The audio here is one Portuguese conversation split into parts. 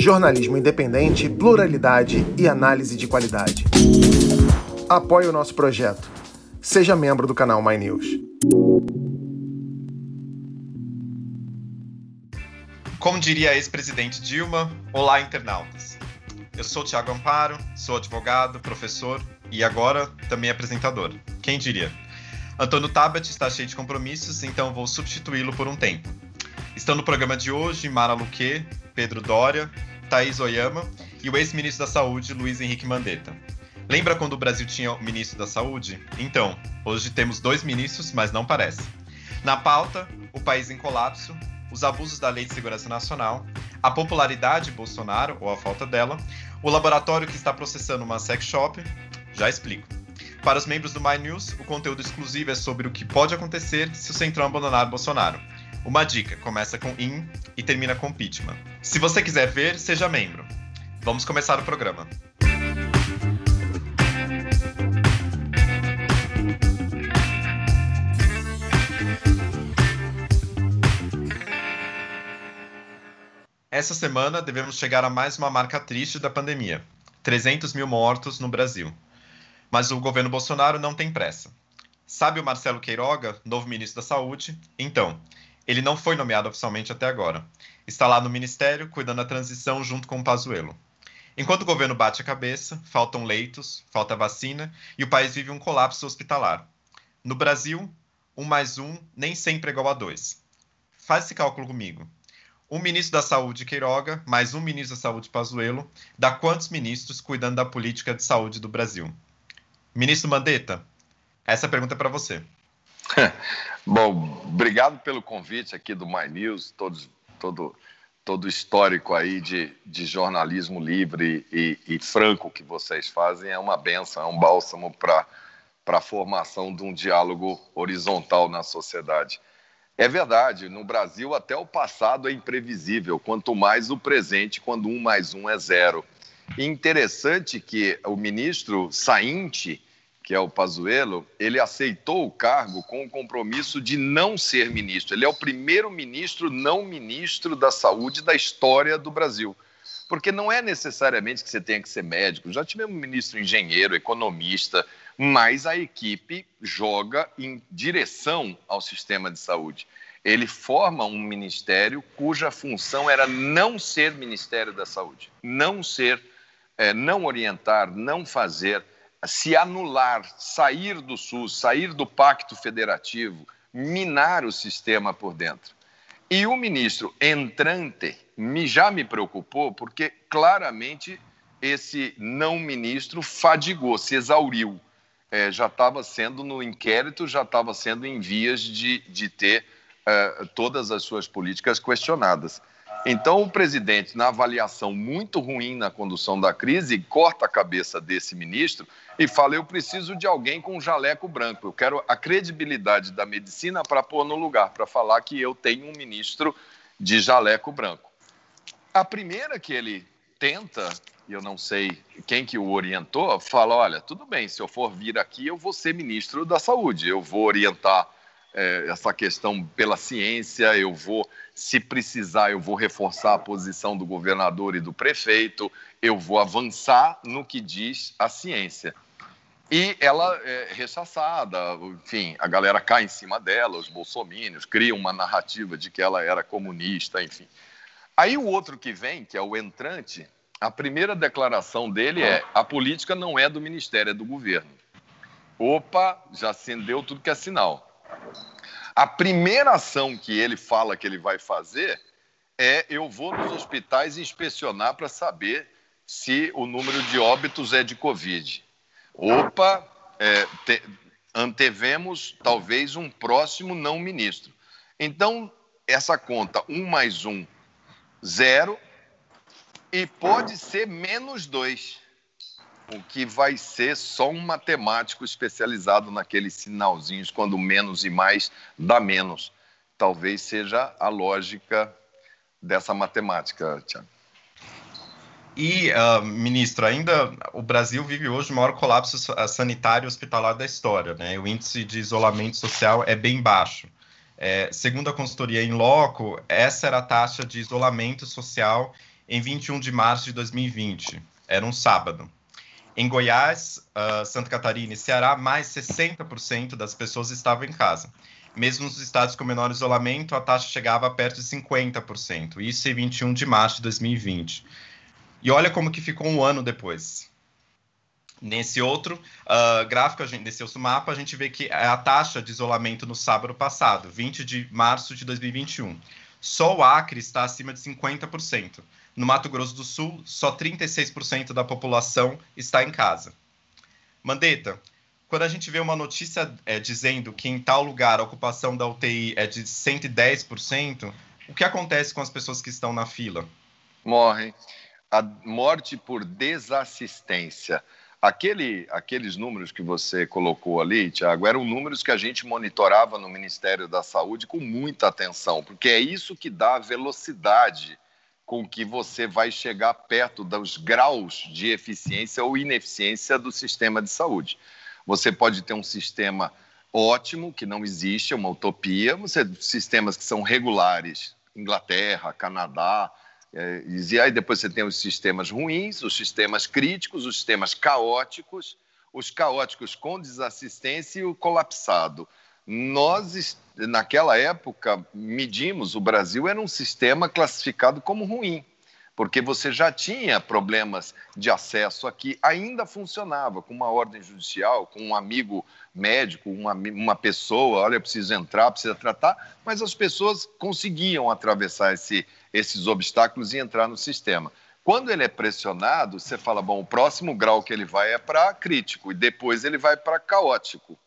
Jornalismo independente, pluralidade e análise de qualidade. Apoie o nosso projeto. Seja membro do canal My News. Como diria a ex-presidente Dilma, olá internautas. Eu sou Tiago Amparo, sou advogado, professor e agora também apresentador. Quem diria? Antônio Tabet está cheio de compromissos, então vou substituí-lo por um tempo. Estão no programa de hoje Mara Luque, Pedro Dória, Thaís Oyama e o ex-ministro da Saúde, Luiz Henrique Mandetta. Lembra quando o Brasil tinha o ministro da Saúde? Então, hoje temos dois ministros, mas não parece. Na pauta, o país em colapso, os abusos da Lei de Segurança Nacional, a popularidade de Bolsonaro, ou a falta dela, o laboratório que está processando uma sex shop, já explico. Para os membros do My News, o conteúdo exclusivo é sobre o que pode acontecer se o Centrão abandonar Bolsonaro. Uma dica: começa com in e termina com impeachment. Se você quiser ver, seja membro. Vamos começar o programa. Essa semana devemos chegar a mais uma marca triste da pandemia: 300 mil mortos no Brasil. Mas o governo Bolsonaro não tem pressa. Sabe o Marcelo Queiroga, novo ministro da Saúde? Então, ele não foi nomeado oficialmente até agora. Está lá no ministério, cuidando da transição junto com o Pazuello. Enquanto o governo bate a cabeça, faltam leitos, falta vacina e o país vive um colapso hospitalar. No Brasil, um mais um nem sempre é igual a dois. Faz esse cálculo comigo. Um ministro da Saúde, Queiroga, mais um ministro da Saúde, Pazuello, dá quantos ministros cuidando da política de saúde do Brasil? Ministro Mandetta, essa pergunta é para você. Bom, obrigado pelo convite aqui do My News, todos, todo todo histórico aí de, de jornalismo livre e, e, franco que vocês fazem é uma benção, é um bálsamo para a formação de um diálogo horizontal na sociedade. É verdade, no Brasil até o passado é imprevisível, quanto mais o presente, quando um mais um é zero. E interessante que o ministro sainte que é o Pazuello, ele aceitou o cargo com o compromisso de não ser ministro. Ele é o primeiro ministro não ministro da saúde da história do Brasil. Porque não é necessariamente que você tenha que ser médico. Já tivemos ministro engenheiro, economista, mas a equipe joga em direção ao sistema de saúde. Ele forma um ministério cuja função era não ser Ministério da Saúde, não ser, é, não orientar, não fazer se anular, sair do SUS, sair do pacto federativo, minar o sistema por dentro. E o ministro entrante me, já me preocupou, porque claramente esse não ministro fadigou, se exauriu. É, já estava sendo no inquérito, já estava sendo em vias de, de ter uh, todas as suas políticas questionadas. Então, o presidente, na avaliação muito ruim na condução da crise, corta a cabeça desse ministro e fala: Eu preciso de alguém com um jaleco branco. Eu quero a credibilidade da medicina para pôr no lugar, para falar que eu tenho um ministro de jaleco branco. A primeira que ele tenta, e eu não sei quem que o orientou, fala: Olha, tudo bem, se eu for vir aqui, eu vou ser ministro da saúde, eu vou orientar é, essa questão pela ciência, eu vou, se precisar, eu vou reforçar a posição do governador e do prefeito, eu vou avançar no que diz a ciência. E ela é rechaçada, enfim, a galera cai em cima dela, os bolsomínios criam uma narrativa de que ela era comunista, enfim. Aí o outro que vem, que é o entrante, a primeira declaração dele é: a política não é do ministério, é do governo. Opa, já acendeu tudo que é sinal. A primeira ação que ele fala que ele vai fazer é: eu vou nos hospitais inspecionar para saber se o número de óbitos é de Covid. Opa, é, te, antevemos talvez um próximo não ministro. Então, essa conta, um mais um, zero, e pode ser menos dois o que vai ser só um matemático especializado naqueles sinalzinhos, quando menos e mais dá menos. Talvez seja a lógica dessa matemática, Tiago. E, uh, ministro, ainda o Brasil vive hoje o maior colapso sanitário hospitalar da história. Né? O índice de isolamento social é bem baixo. É, segundo a consultoria em loco, essa era a taxa de isolamento social em 21 de março de 2020. Era um sábado. Em Goiás, uh, Santa Catarina e Ceará, mais 60% das pessoas estavam em casa. Mesmo nos estados com menor isolamento, a taxa chegava a perto de 50%. Isso em 21 de março de 2020. E olha como que ficou um ano depois. Nesse outro uh, gráfico, gente, nesse outro mapa, a gente vê que é a taxa de isolamento no sábado passado, 20 de março de 2021. Só o Acre está acima de 50%. No Mato Grosso do Sul, só 36% da população está em casa. Mandetta, quando a gente vê uma notícia é, dizendo que em tal lugar a ocupação da UTI é de 110%, o que acontece com as pessoas que estão na fila? Morrem. A morte por desassistência. Aquele, aqueles números que você colocou ali, Tiago, eram números que a gente monitorava no Ministério da Saúde com muita atenção, porque é isso que dá a velocidade com que você vai chegar perto dos graus de eficiência ou ineficiência do sistema de saúde. Você pode ter um sistema ótimo, que não existe, é uma utopia, você sistemas que são regulares, Inglaterra, Canadá, é, e aí depois você tem os sistemas ruins, os sistemas críticos, os sistemas caóticos, os caóticos com desassistência e o colapsado. Nós, naquela época, medimos, o Brasil era um sistema classificado como ruim, porque você já tinha problemas de acesso aqui, ainda funcionava com uma ordem judicial, com um amigo médico, uma, uma pessoa, olha, preciso entrar, precisa tratar, mas as pessoas conseguiam atravessar esse, esses obstáculos e entrar no sistema. Quando ele é pressionado, você fala, bom, o próximo grau que ele vai é para crítico e depois ele vai para caótico.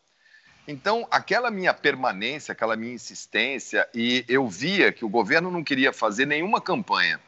Então, aquela minha permanência, aquela minha insistência, e eu via que o governo não queria fazer nenhuma campanha,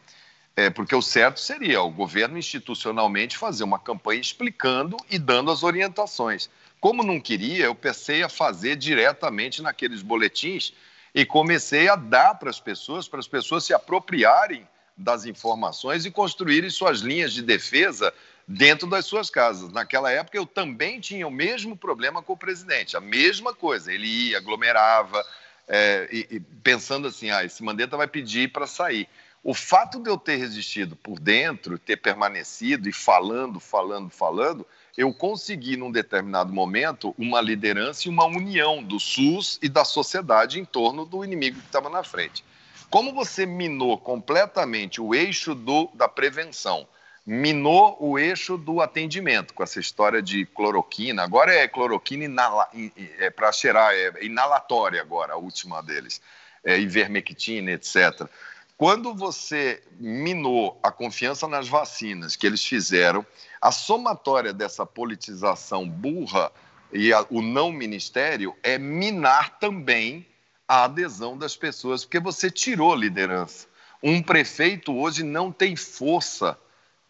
é, porque o certo seria o governo institucionalmente fazer uma campanha explicando e dando as orientações. Como não queria, eu pensei a fazer diretamente naqueles boletins e comecei a dar para as pessoas, para as pessoas se apropriarem das informações e construírem suas linhas de defesa dentro das suas casas. Naquela época, eu também tinha o mesmo problema com o presidente, a mesma coisa. Ele ia, aglomerava, é, e, e pensando assim: ah, esse Mandetta vai pedir para sair. O fato de eu ter resistido por dentro, ter permanecido e falando, falando, falando, eu consegui, num determinado momento, uma liderança e uma união do SUS e da sociedade em torno do inimigo que estava na frente. Como você minou completamente o eixo do, da prevenção, minou o eixo do atendimento com essa história de cloroquina. Agora é cloroquina inala, é para cheirar, é inalatória agora, a última deles, é ivermectina, etc. Quando você minou a confiança nas vacinas que eles fizeram, a somatória dessa politização burra e a, o não ministério é minar também a adesão das pessoas, porque você tirou liderança. Um prefeito hoje não tem força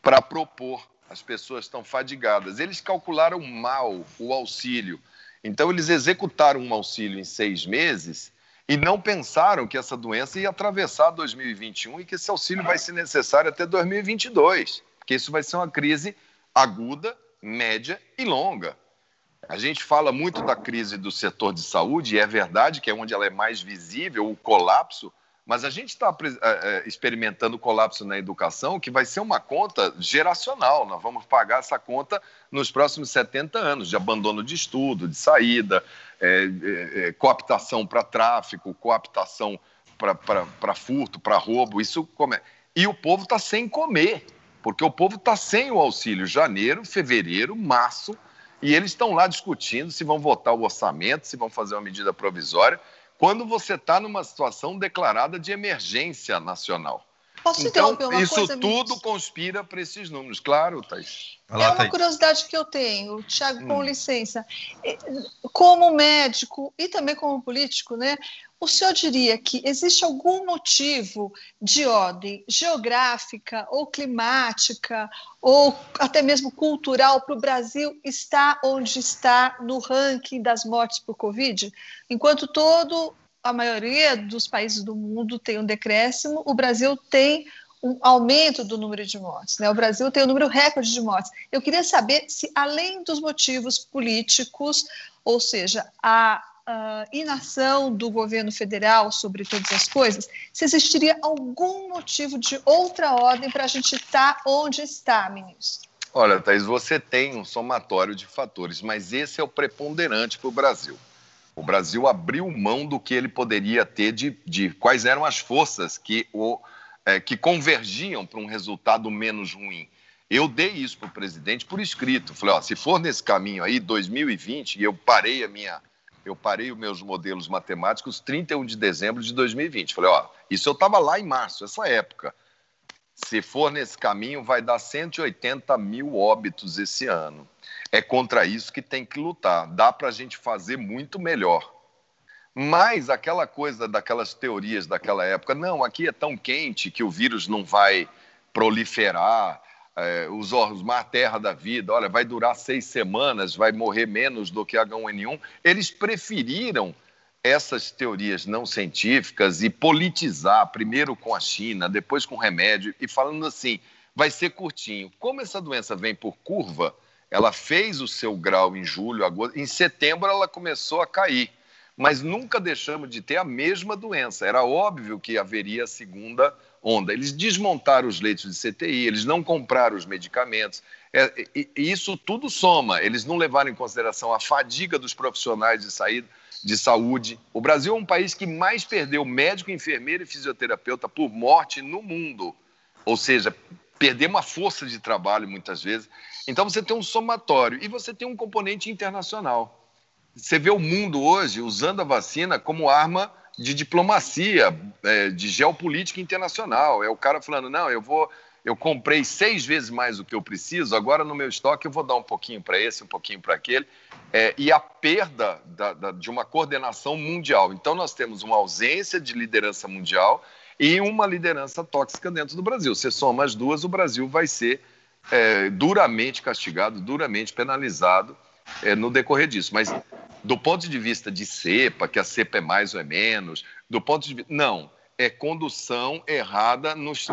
para propor. As pessoas estão fadigadas. Eles calcularam mal o auxílio. Então, eles executaram um auxílio em seis meses e não pensaram que essa doença ia atravessar 2021 e que esse auxílio vai ser necessário até 2022, porque isso vai ser uma crise aguda, média e longa. A gente fala muito da crise do setor de saúde, e é verdade que é onde ela é mais visível, o colapso, mas a gente está é, é, experimentando colapso na educação que vai ser uma conta geracional. Nós vamos pagar essa conta nos próximos 70 anos de abandono de estudo, de saída, é, é, é cooptação para tráfico, cooptação para furto, para roubo. Isso. E o povo está sem comer, porque o povo está sem o auxílio janeiro, fevereiro, março, e eles estão lá discutindo se vão votar o orçamento, se vão fazer uma medida provisória quando você está numa situação declarada de emergência nacional. Posso então, uma isso coisa, tudo conspira para esses números, claro, Thaís. é uma curiosidade que eu tenho, Tiago, com hum. licença. Como médico e também como político, né? O senhor diria que existe algum motivo de ordem geográfica ou climática ou até mesmo cultural para o Brasil estar onde está no ranking das mortes por Covid? Enquanto todo a maioria dos países do mundo tem um decréscimo, o Brasil tem um aumento do número de mortes. Né? O Brasil tem um número recorde de mortes. Eu queria saber se, além dos motivos políticos, ou seja, a uh, inação do governo federal sobre todas as coisas, se existiria algum motivo de outra ordem para a gente estar tá onde está, ministro. Olha, Thaís, você tem um somatório de fatores, mas esse é o preponderante para o Brasil. O Brasil abriu mão do que ele poderia ter de, de quais eram as forças que, o, é, que convergiam para um resultado menos ruim. Eu dei isso para o presidente por escrito. Falei, ó, se for nesse caminho aí, 2020, e eu parei a minha, eu parei os meus modelos matemáticos 31 de dezembro de 2020. Falei, ó, isso eu estava lá em março, essa época. Se for nesse caminho, vai dar 180 mil óbitos esse ano. É contra isso que tem que lutar. Dá para a gente fazer muito melhor. Mas aquela coisa daquelas teorias daquela época, não, aqui é tão quente que o vírus não vai proliferar, é, os Osmar Terra da Vida, olha, vai durar seis semanas, vai morrer menos do que H1N1. Eles preferiram essas teorias não científicas e politizar, primeiro com a China, depois com remédio, e falando assim, vai ser curtinho. Como essa doença vem por curva, ela fez o seu grau em julho, agosto, em setembro ela começou a cair. Mas nunca deixamos de ter a mesma doença. Era óbvio que haveria a segunda onda. Eles desmontaram os leitos de CTI, eles não compraram os medicamentos. É, e, e isso tudo soma. Eles não levaram em consideração a fadiga dos profissionais de saída de saúde. O Brasil é um país que mais perdeu médico, enfermeiro e fisioterapeuta por morte no mundo. Ou seja, perder uma força de trabalho muitas vezes. Então você tem um somatório e você tem um componente internacional. Você vê o mundo hoje usando a vacina como arma de diplomacia, é, de geopolítica internacional. É o cara falando: não, eu vou, eu comprei seis vezes mais do que eu preciso, agora no meu estoque eu vou dar um pouquinho para esse, um pouquinho para aquele. É, e a perda da, da, de uma coordenação mundial. Então, nós temos uma ausência de liderança mundial e uma liderança tóxica dentro do Brasil. Se soma as duas, o Brasil vai ser é, duramente castigado, duramente penalizado é, no decorrer disso. Mas do ponto de vista de cepa, que a cepa é mais ou é menos, do ponto de vista. Não, é condução errada nos,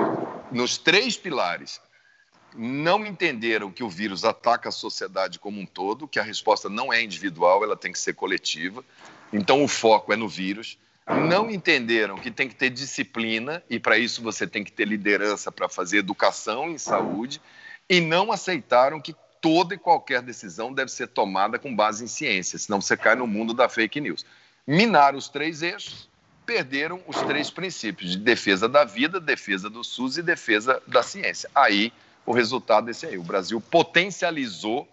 nos três pilares. Não entenderam que o vírus ataca a sociedade como um todo, que a resposta não é individual, ela tem que ser coletiva. Então o foco é no vírus. Não entenderam que tem que ter disciplina e para isso você tem que ter liderança para fazer educação em saúde e não aceitaram que toda e qualquer decisão deve ser tomada com base em ciência, senão você cai no mundo da fake news. Minaram os três eixos, perderam os três princípios de defesa da vida, defesa do SUS e defesa da ciência. Aí o resultado é esse aí. O Brasil potencializou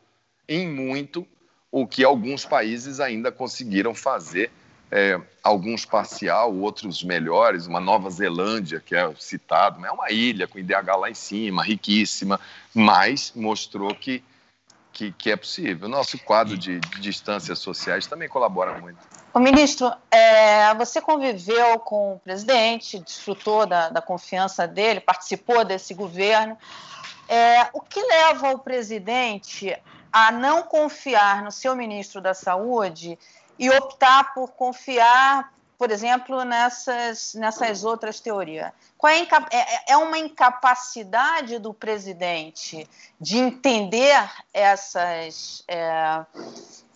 em muito o que alguns países ainda conseguiram fazer, é, alguns parcial, outros melhores. Uma Nova Zelândia, que é citado, é uma ilha com IDH lá em cima, riquíssima, mas mostrou que que, que é possível. O nosso quadro de, de distâncias sociais também colabora muito. O ministro, é, você conviveu com o presidente, desfrutou da, da confiança dele, participou desse governo. É, o que leva o presidente a não confiar no seu ministro da Saúde e optar por confiar por exemplo, nessas, nessas outras teorias? Qual é, é, é, é uma incapacidade do presidente de entender essas. É,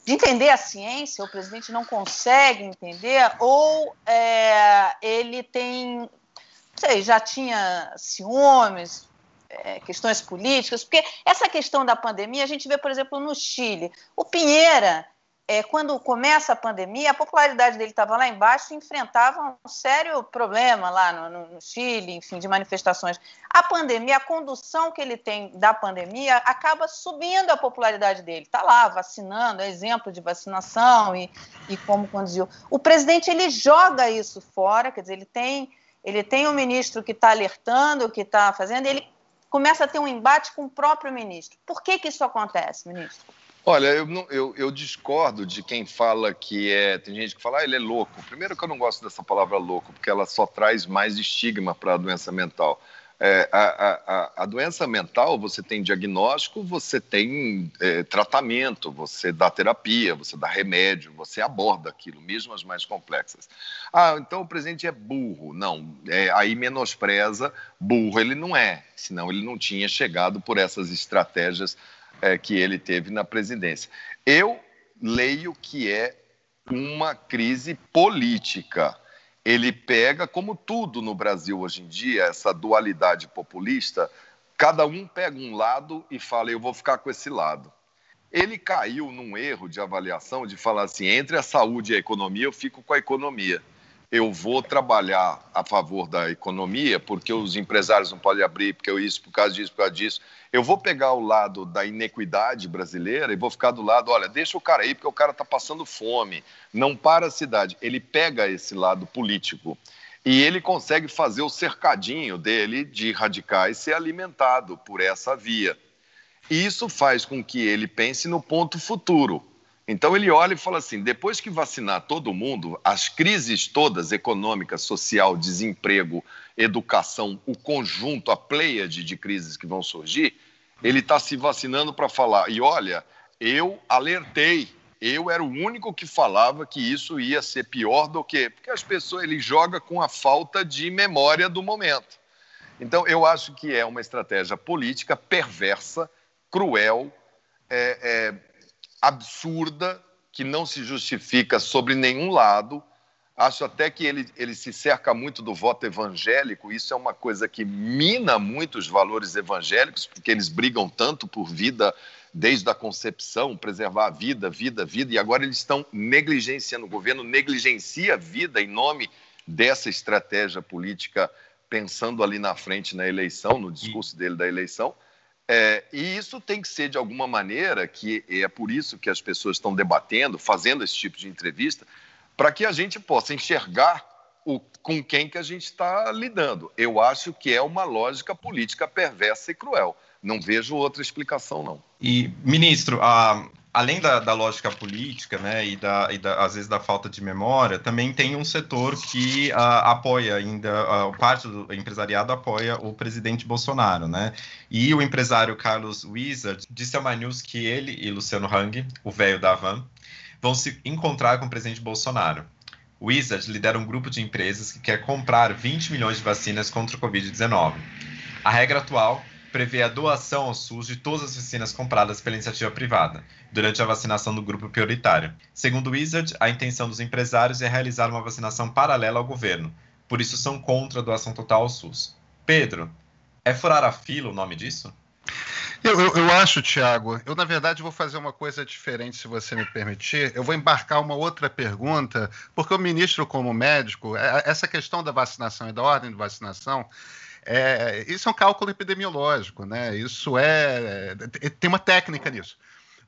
de entender a ciência, o presidente não consegue entender, ou é, ele tem, sei, já tinha ciúmes, é, questões políticas, porque essa questão da pandemia, a gente vê, por exemplo, no Chile. O Pinheira é, quando começa a pandemia, a popularidade dele estava lá embaixo e enfrentava um sério problema lá no, no, Chile, enfim, de manifestações. A pandemia, a condução que ele tem da pandemia, acaba subindo a popularidade dele. Está lá, vacinando, é exemplo de vacinação e, e como conduziu. O presidente, ele joga isso fora, quer dizer, ele tem, ele tem um ministro que está alertando, que está fazendo, e ele começa a ter um embate com o próprio ministro. Por que, que isso acontece, ministro? Olha, eu, não, eu, eu, discordo de quem fala que é. Tem gente que fala, ah, ele é louco. Primeiro, que eu não gosto dessa palavra louco, porque ela só traz mais estigma para a doença mental. É, a, a, a, doença mental, você tem diagnóstico, você tem é, tratamento, você dá terapia, você dá remédio, você aborda aquilo, mesmo as mais complexas. Ah, então o presidente é burro. Não, é, aí menospreza. Burro ele não é, senão ele não tinha chegado por essas estratégias é, que ele teve na presidência. Eu leio que é uma crise política. Ele pega, como tudo no Brasil hoje em dia, essa dualidade populista, cada um pega um lado e fala, eu vou ficar com esse lado. Ele caiu num erro de avaliação de falar assim: entre a saúde e a economia, eu fico com a economia eu vou trabalhar a favor da economia, porque os empresários não podem abrir, porque eu isso, por causa disso, por causa disso. Eu vou pegar o lado da inequidade brasileira e vou ficar do lado, olha, deixa o cara aí, porque o cara está passando fome, não para a cidade. Ele pega esse lado político e ele consegue fazer o cercadinho dele de radicais ser alimentado por essa via. E isso faz com que ele pense no ponto futuro. Então ele olha e fala assim: depois que vacinar todo mundo, as crises todas econômica, social, desemprego, educação, o conjunto, a pleiade de crises que vão surgir, ele está se vacinando para falar. E olha, eu alertei, eu era o único que falava que isso ia ser pior do que. Porque as pessoas, ele joga com a falta de memória do momento. Então eu acho que é uma estratégia política perversa, cruel. É, é, absurda, que não se justifica sobre nenhum lado. Acho até que ele, ele se cerca muito do voto evangélico, isso é uma coisa que mina muito os valores evangélicos, porque eles brigam tanto por vida desde a concepção, preservar a vida, vida, vida, e agora eles estão negligenciando, o governo negligencia a vida em nome dessa estratégia política, pensando ali na frente na eleição, no discurso dele da eleição. É, e isso tem que ser de alguma maneira, que é por isso que as pessoas estão debatendo, fazendo esse tipo de entrevista, para que a gente possa enxergar o, com quem que a gente está lidando. Eu acho que é uma lógica política perversa e cruel. Não vejo outra explicação, não. E, ministro, a, além da, da, lógica política, né, e, da, e da, às vezes da falta de memória, também tem um setor que uh, apoia ainda, uh, parte do empresariado apoia o presidente Bolsonaro, né? E o empresário Carlos Wizard disse ao My News que ele e Luciano Hang, o velho da Van, vão se encontrar com o presidente Bolsonaro. Wizard lidera um grupo de empresas que quer comprar 20 milhões de vacinas contra o Covid-19. A regra atual prevê a doação ao SUS de todas as vacinas compradas pela iniciativa privada, durante a vacinação do grupo prioritário. Segundo o Wizard, a intenção dos empresários é realizar uma vacinação paralela ao governo, por isso são contra a doação total ao SUS. Pedro, é furar a fila o nome disso? Eu, eu, eu, acho, Tiago, eu na verdade vou fazer uma coisa diferente, se você me permitir. Eu vou embarcar uma outra pergunta, porque o ministro, como médico, é, essa questão da vacinação e da ordem de vacinação é, isso é um cálculo epidemiológico, né? Isso é, é tem uma técnica nisso.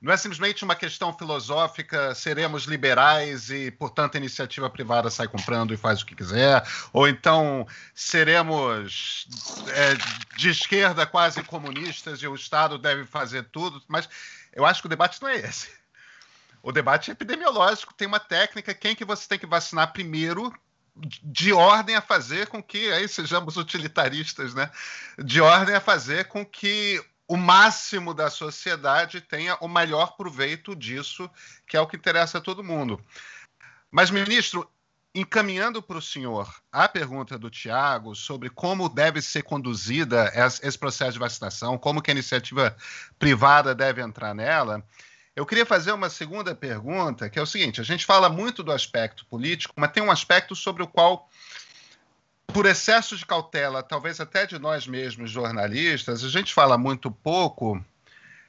Não é simplesmente uma questão filosófica, seremos liberais e, portanto, a iniciativa privada sai comprando e faz o que quiser, ou então seremos é, de esquerda quase comunistas e o Estado deve fazer tudo, mas eu acho que o debate não é esse. O debate é epidemiológico, tem uma técnica, quem que você tem que vacinar primeiro de ordem a fazer com que, aí sejamos utilitaristas, né? De ordem a fazer com que o máximo da sociedade tenha o maior proveito disso, que é o que interessa a todo mundo. Mas, ministro, encaminhando para o senhor a pergunta do Tiago sobre como deve ser conduzida esse processo de vacinação, como que a iniciativa privada deve entrar nela, eu queria fazer uma segunda pergunta, que é o seguinte: a gente fala muito do aspecto político, mas tem um aspecto sobre o qual, por excesso de cautela, talvez até de nós mesmos, jornalistas, a gente fala muito pouco,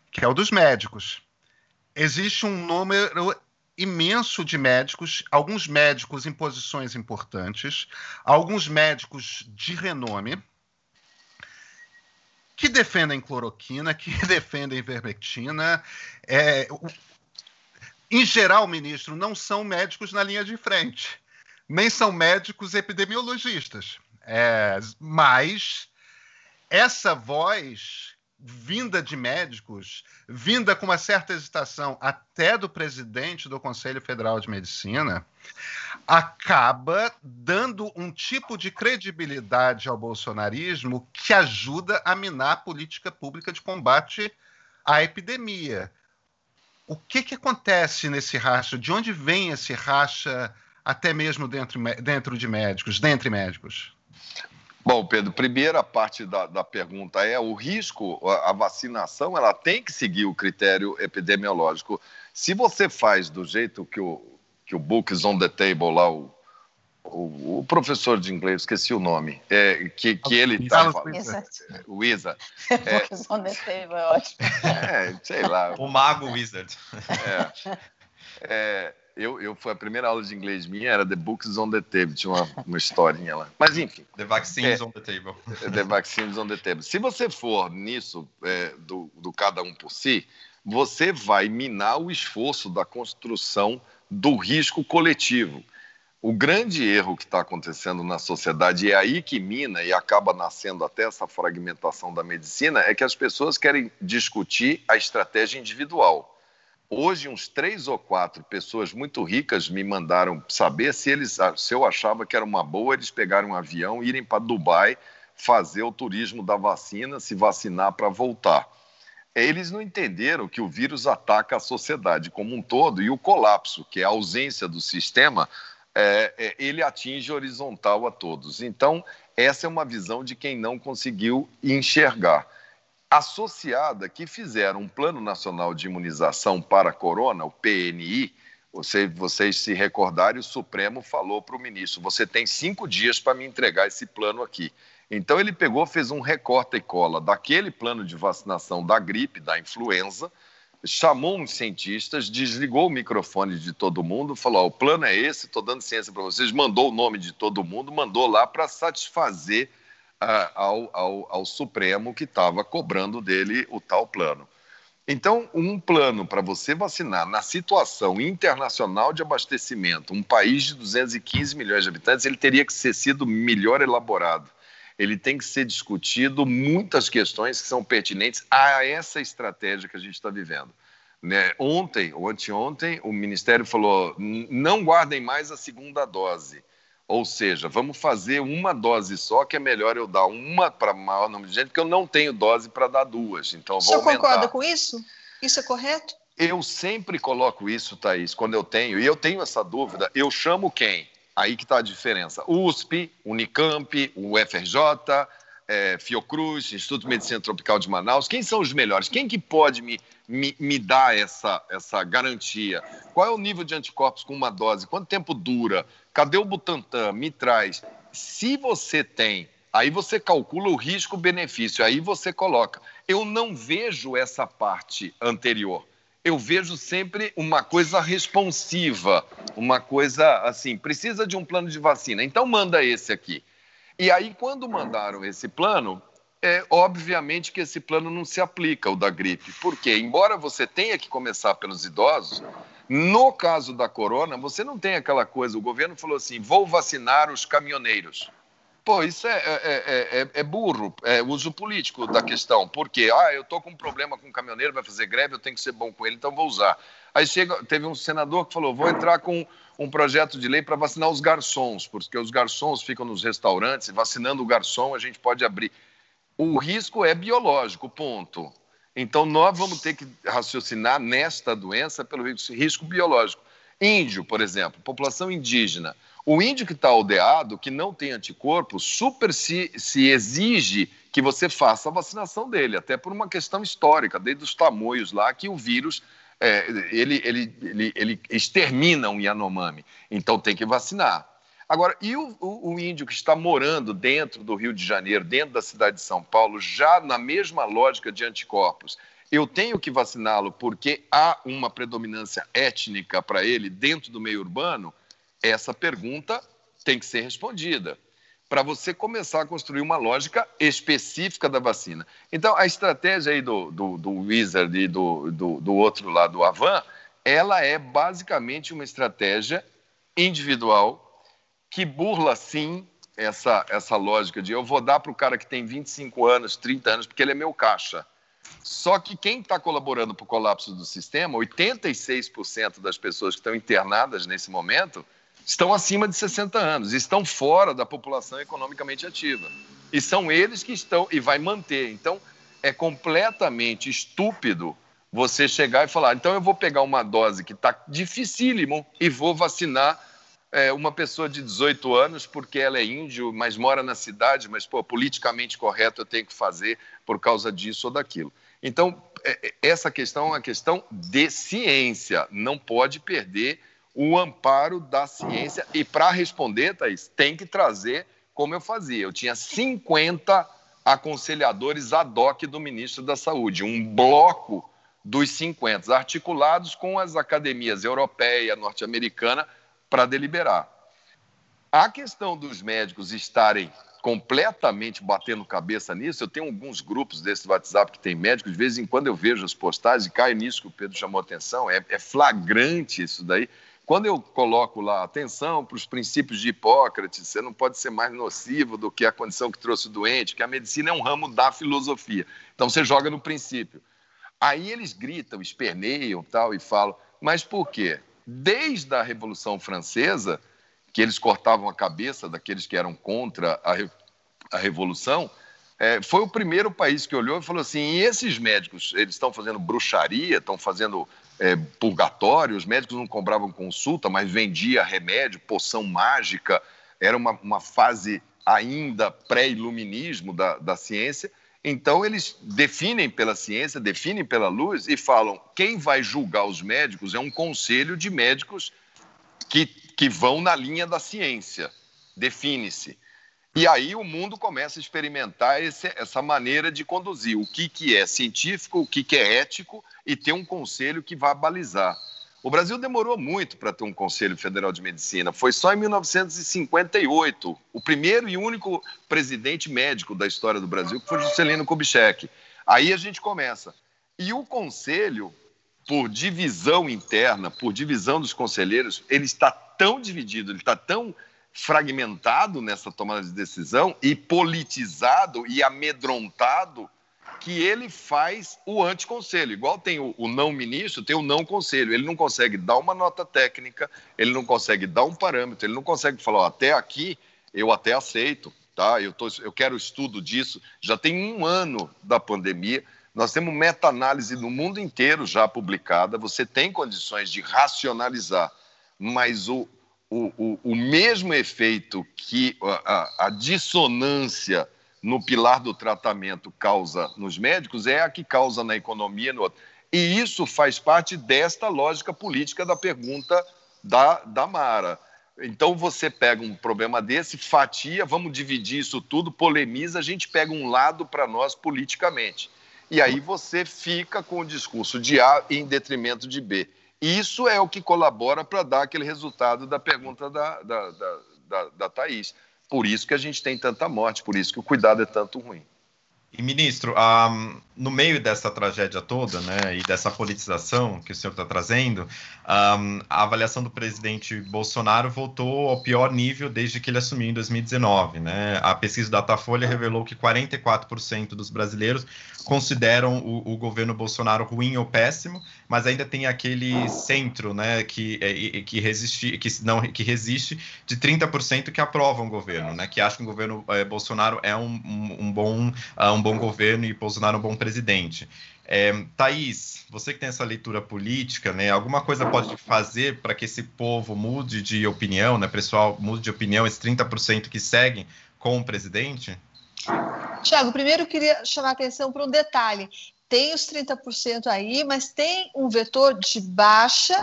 que é o dos médicos. Existe um número imenso de médicos, alguns médicos em posições importantes, alguns médicos de renome que defendem cloroquina, que defendem vermectina. É, em geral, ministro, não são médicos na linha de frente, nem são médicos epidemiologistas. É, mas essa voz vinda de médicos, vinda com uma certa hesitação até do presidente do Conselho Federal de Medicina, acaba dando um tipo de credibilidade ao bolsonarismo que ajuda a minar a política pública de combate à epidemia. O que, que acontece nesse racha? De onde vem esse racha, até mesmo dentro, dentro de médicos, dentre médicos? Bom, Pedro, primeira parte da, da pergunta é o risco, a, a, vacinação, ela tem que seguir o critério epidemiológico. Se você faz do jeito que o, que o book is on the table lá, o, o, o professor de inglês, esqueci o nome, é, que, que ele está falando. O Wizard. É, book is on the table, é ótimo. É, sei lá. O mago Wizard. É. é eu, eu foi a primeira aula de inglês minha era The Books on the Table, tinha uma, uma historinha lá. Mas enfim. The Vaccines é, on the Table. The Vaccines on the Table. Se você for nisso é, do, do cada um por si, você vai minar o esforço da construção do risco coletivo. O grande erro que está acontecendo na sociedade, e é aí que mina e acaba nascendo até essa fragmentação da medicina, é que as pessoas querem discutir a estratégia individual. Hoje, uns três ou quatro pessoas muito ricas me mandaram saber se, eles, se eu achava que era uma boa eles pegarem um avião, irem para Dubai, fazer o turismo da vacina, se vacinar para voltar. Eles não entenderam que o vírus ataca a sociedade como um todo e o colapso, que é a ausência do sistema, é, é, ele atinge horizontal a todos. Então, essa é uma visão de quem não conseguiu enxergar associada que fizeram um Plano Nacional de Imunização para a Corona, o PNI. Você, vocês se recordarem, o Supremo falou para o ministro: você tem cinco dias para me entregar esse plano aqui. Então ele pegou, fez um recorte e cola daquele plano de vacinação da gripe, da influenza, chamou uns cientistas, desligou o microfone de todo mundo, falou: oh, o plano é esse, estou dando ciência para vocês, mandou o nome de todo mundo, mandou lá para satisfazer ao, ao, ao Supremo que estava cobrando dele o tal plano. Então, um plano para você vacinar na situação internacional de abastecimento, um país de 215 milhões de habitantes, ele teria que ser sido melhor elaborado. Ele tem que ser discutido muitas questões que são pertinentes a essa estratégia que a gente está vivendo. Né? Ontem, ou anteontem, o Ministério falou: não guardem mais a segunda dose. Ou seja, vamos fazer uma dose só, que é melhor eu dar uma para maior número de gente, porque eu não tenho dose para dar duas. Então, o senhor aumentar. concorda com isso? Isso é correto? Eu sempre coloco isso, Thaís, quando eu tenho, e eu tenho essa dúvida, eu chamo quem? Aí que está a diferença. USP, Unicamp, UFRJ, é, Fiocruz, Instituto de Medicina Tropical de Manaus, quem são os melhores? Quem que pode me, me, me dar essa, essa garantia? Qual é o nível de anticorpos com uma dose? Quanto tempo dura? Cadê o Butantan? Me traz. Se você tem, aí você calcula o risco-benefício, aí você coloca. Eu não vejo essa parte anterior. Eu vejo sempre uma coisa responsiva, uma coisa assim, precisa de um plano de vacina, então manda esse aqui. E aí, quando mandaram esse plano, é obviamente que esse plano não se aplica, o da gripe. Porque, embora você tenha que começar pelos idosos, no caso da corona, você não tem aquela coisa. O governo falou assim: vou vacinar os caminhoneiros. Pô, isso é, é, é, é burro, é uso político da questão. Porque, ah, eu estou com um problema com um caminhoneiro, vai fazer greve, eu tenho que ser bom com ele, então vou usar. Aí chega, teve um senador que falou: vou entrar com um projeto de lei para vacinar os garçons, porque os garçons ficam nos restaurantes, e vacinando o garçom a gente pode abrir. O risco é biológico, ponto. Então nós vamos ter que raciocinar nesta doença pelo risco biológico. Índio, por exemplo, população indígena. O índio que está aldeado, que não tem anticorpo, super se, se exige que você faça a vacinação dele, até por uma questão histórica, desde os tamoios lá, que o vírus é, ele, ele, ele, ele extermina um Yanomami. Então tem que vacinar. Agora, e o, o, o, índio que está morando dentro do Rio de Janeiro, dentro da cidade de São Paulo, já na mesma lógica de anticorpos? Eu tenho que vaciná-lo porque há uma predominância étnica para ele dentro do meio urbano? Essa pergunta tem que ser respondida para você começar a construir uma lógica específica da vacina. Então, a estratégia aí do, do, do Wizard e do, do, do outro lado, do Avan, ela é basicamente uma estratégia individual que burla, sim, essa, essa lógica de eu vou dar para o cara que tem 25 anos, 30 anos, porque ele é meu caixa. Só que quem está colaborando para o colapso do sistema, 86% das pessoas que estão internadas nesse momento, estão acima de 60 anos, estão fora da população economicamente ativa. E são eles que estão, e vai manter. Então, é completamente estúpido você chegar e falar: então eu vou pegar uma dose que está dificílimo e vou vacinar é, uma pessoa de 18 anos porque ela é índio, mas mora na cidade, mas pô, politicamente correto eu tenho que fazer por causa disso ou daquilo. Então, é, é essa questão é uma questão de ciência, não pode perder o amparo da ciência. E para responder, Thaís, tem que trazer como eu fazia. Eu tinha 50 aconselhadores ad hoc do ministro da Saúde, um bloco dos 50, articulados com as academias europeia, norte-americana, para deliberar. A questão dos médicos estarem completamente batendo cabeça nisso, eu tenho alguns grupos desse WhatsApp que tem médicos, de vez em quando eu vejo as postagens e caio nisso que o Pedro chamou atenção, é, é flagrante isso daí. Quando eu coloco lá atenção para os princípios de Hipócrates, você não pode ser mais nocivo do que a condição que trouxe o doente, que a medicina é um ramo da filosofia. Então você joga no princípio. Aí eles gritam, esperneiam tal e falam, mas por quê? Desde a Revolução Francesa, que eles cortavam a cabeça daqueles que eram contra a, a Revolução, é, foi o primeiro país que olhou e falou assim: e esses médicos, eles estão fazendo bruxaria, estão fazendo é, purgatório, os médicos não cobravam consulta, mas vendia remédio, poção mágica, era uma, uma fase ainda pré-iluminismo da, da ciência. Então, eles definem pela ciência, definem pela luz e falam: quem vai julgar os médicos é um conselho de médicos que, que vão na linha da ciência. Define-se. E aí o mundo começa a experimentar esse, essa maneira de conduzir o que, que é científico, o que, que é ético e ter um conselho que vá balizar. O Brasil demorou muito para ter um Conselho Federal de Medicina. Foi só em 1958, o primeiro e único presidente médico da história do Brasil, que foi Juscelino Kubitschek. Aí a gente começa. E o Conselho, por divisão interna, por divisão dos conselheiros, ele está tão dividido, ele está tão fragmentado nessa tomada de decisão e politizado e amedrontado que ele faz o anticonselho. Igual tem o, o, não ministro, tem o não conselho. Ele não consegue dar uma nota técnica, ele não consegue dar um parâmetro, ele não consegue falar, até aqui eu até aceito, tá? Eu, tô, eu quero estudo disso. Já tem um ano da pandemia, nós temos meta-análise no mundo inteiro já publicada, você tem condições de racionalizar, mas o, o, o, o mesmo efeito que a, a, dissonância no pilar do tratamento causa nos médicos é a que causa na economia no outro. E isso faz parte desta lógica política da pergunta da, da Mara. Então você pega um problema desse, fatia, vamos dividir isso tudo, polemiza, a gente pega um lado para nós politicamente. E aí você fica com o discurso de A em detrimento de B. Isso é o que colabora para dar aquele resultado da pergunta da, da, da, da, da Thaís. Por isso que a gente tem tanta morte, por isso que o cuidado é tanto ruim. E, ministro, um, no meio dessa tragédia toda, né, e dessa politização que o senhor está trazendo, um, a avaliação do presidente Bolsonaro voltou ao pior nível desde que ele assumiu em 2019, né? A pesquisa Datafolha revelou que 44% dos brasileiros consideram o, o, governo Bolsonaro ruim ou péssimo, mas ainda tem aquele centro, né, que, é, que resiste, que não, que resiste de 30% que aprovam o governo, né, que acham que o governo é, Bolsonaro é um, um, bom, uh, um bom governo e Bolsonaro é um bom presidente. É, Thaís, você que tem essa leitura política, né, alguma coisa pode fazer para que esse povo mude de opinião, né, pessoal mude de opinião, esses 30% que seguem com o presidente? Tiago, primeiro eu queria chamar a atenção para um detalhe. Tem os 30% aí, mas tem um vetor de baixa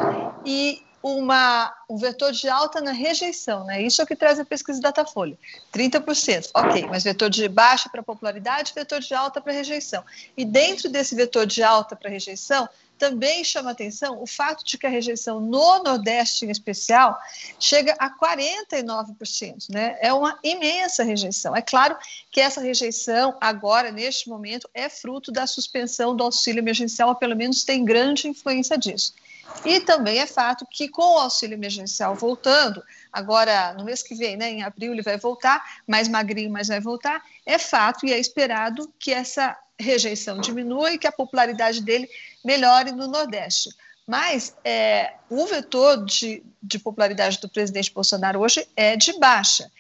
e uma, um vetor de alta na rejeição, né? Isso é o que traz a pesquisa Datafolha. 30%, ok, mas vetor de baixa para popularidade, vetor de alta para rejeição. E dentro desse vetor de alta para rejeição, também chama atenção o fato de que a rejeição no Nordeste, em especial, chega a 49%. Né? É uma imensa rejeição. É claro que essa rejeição, agora, neste momento, é fruto da suspensão do auxílio emergencial, ou pelo menos tem grande influência disso. E também é fato que, com o auxílio emergencial voltando, agora no mês que vem, né, em abril, ele vai voltar, mais magrinho, mas vai voltar, é fato e é esperado que essa rejeição diminua e que a popularidade dele melhore no Nordeste. Mas é, o vetor de, de popularidade do presidente Bolsonaro hoje é de baixa.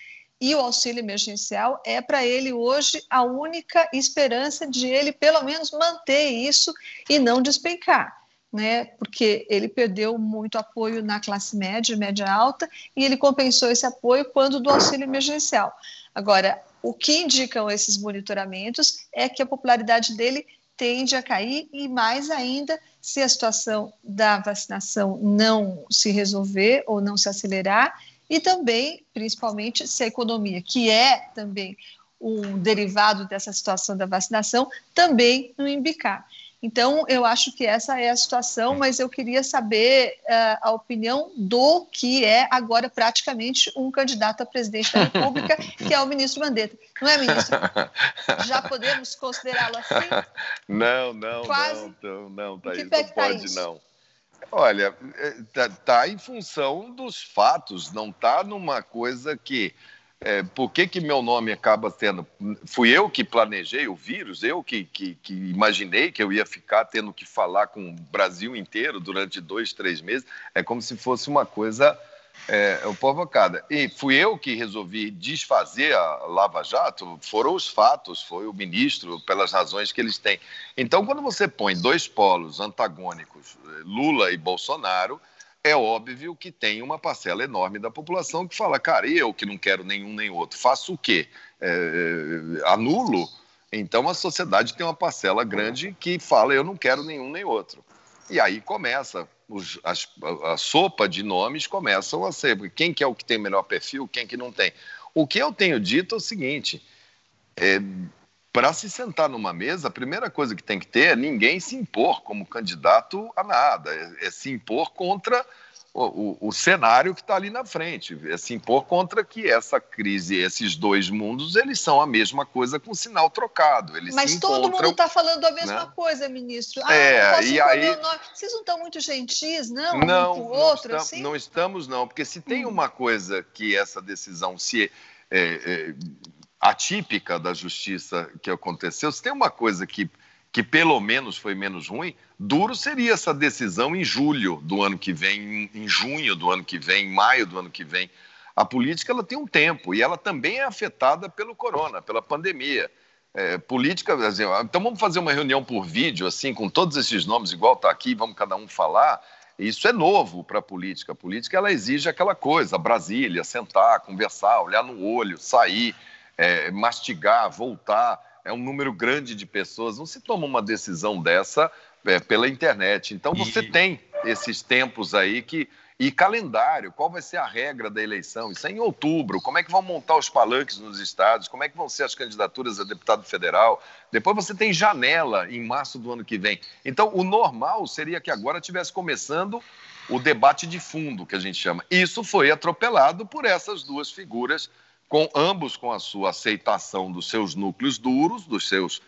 E o auxílio emergencial é para ele hoje a única esperança de ele, pelo menos, manter isso e não despencar. Né, porque ele perdeu muito apoio na classe média, média alta, e ele compensou esse apoio quando do auxílio emergencial. Agora, o que indicam esses monitoramentos é que a popularidade dele tende a cair e mais ainda se a situação da vacinação não se resolver ou não se acelerar e também, principalmente, se a economia, que é também um derivado dessa situação da vacinação, também não embicar. Então, eu acho que essa é a situação, mas eu queria saber uh, a opinião do que é agora praticamente um candidato a presidente da República, que é o ministro Mandetta. Não é, ministro? Já podemos considerá-lo assim? Não, não, Quase. não, não, Thaís, não tá pode isso? não. Olha, está é, tá em função dos fatos, não está numa coisa que é, por que, que meu nome acaba sendo. Fui eu que planejei o vírus, eu que, que, que, imaginei que eu ia ficar tendo que falar com o Brasil inteiro durante dois, três meses. É como se fosse uma coisa é, provocada. E fui eu que resolvi desfazer a Lava Jato, foram os fatos, foi o ministro, pelas razões que eles têm. Então, quando você põe dois polos antagônicos, Lula e Bolsonaro é óbvio que tem uma parcela enorme da população que fala, cara, eu que não quero nenhum nem outro, faço o quê? É, é, anulo? Então a sociedade tem uma parcela grande que fala, eu não quero nenhum nem outro. E aí começa, os, as, a sopa de nomes começam a ser, quem que é o que tem melhor perfil, quem que não tem. O que eu tenho dito é o seguinte, é, para se sentar numa mesa, a primeira coisa que tem que ter é ninguém se impor como candidato a nada, é, é se impor contra o, o, o cenário que está ali na frente, é se impor contra que essa crise, esses dois mundos, eles são a mesma coisa com sinal trocado. Eles Mas todo mundo está falando a mesma né? coisa, ministro. Ah, é, e aí... Vocês não estão muito gentis, não? Não, um não, outro, estamos, assim? não estamos, não, porque se tem hum. uma coisa que essa decisão se... É, é, atípica da justiça que aconteceu, se tem uma coisa que, que pelo menos foi menos ruim, duro seria essa decisão em julho do ano que vem, em junho do ano que vem, em maio do ano que vem. A política ela tem um tempo e ela também é afetada pelo corona, pela pandemia. É, política, então vamos fazer uma reunião por vídeo, assim, com todos esses nomes, igual está aqui, vamos cada um falar. Isso é novo para a política. A política ela exige aquela coisa, Brasília, sentar, conversar, olhar no olho, sair é, mastigar, voltar. É um número grande de pessoas. Não se toma uma decisão dessa é, pela internet. Então você e... tem esses tempos aí que. E calendário, qual vai ser a regra da eleição? Isso é em outubro. Como é que vão montar os palanques nos estados? Como é que vão ser as candidaturas a deputado federal? Depois você tem janela em março do ano que vem. Então, o normal seria que agora estivesse começando o debate de fundo, que a gente chama. Isso foi atropelado por essas duas figuras com ambos com a sua aceitação dos seus núcleos duros, dos seus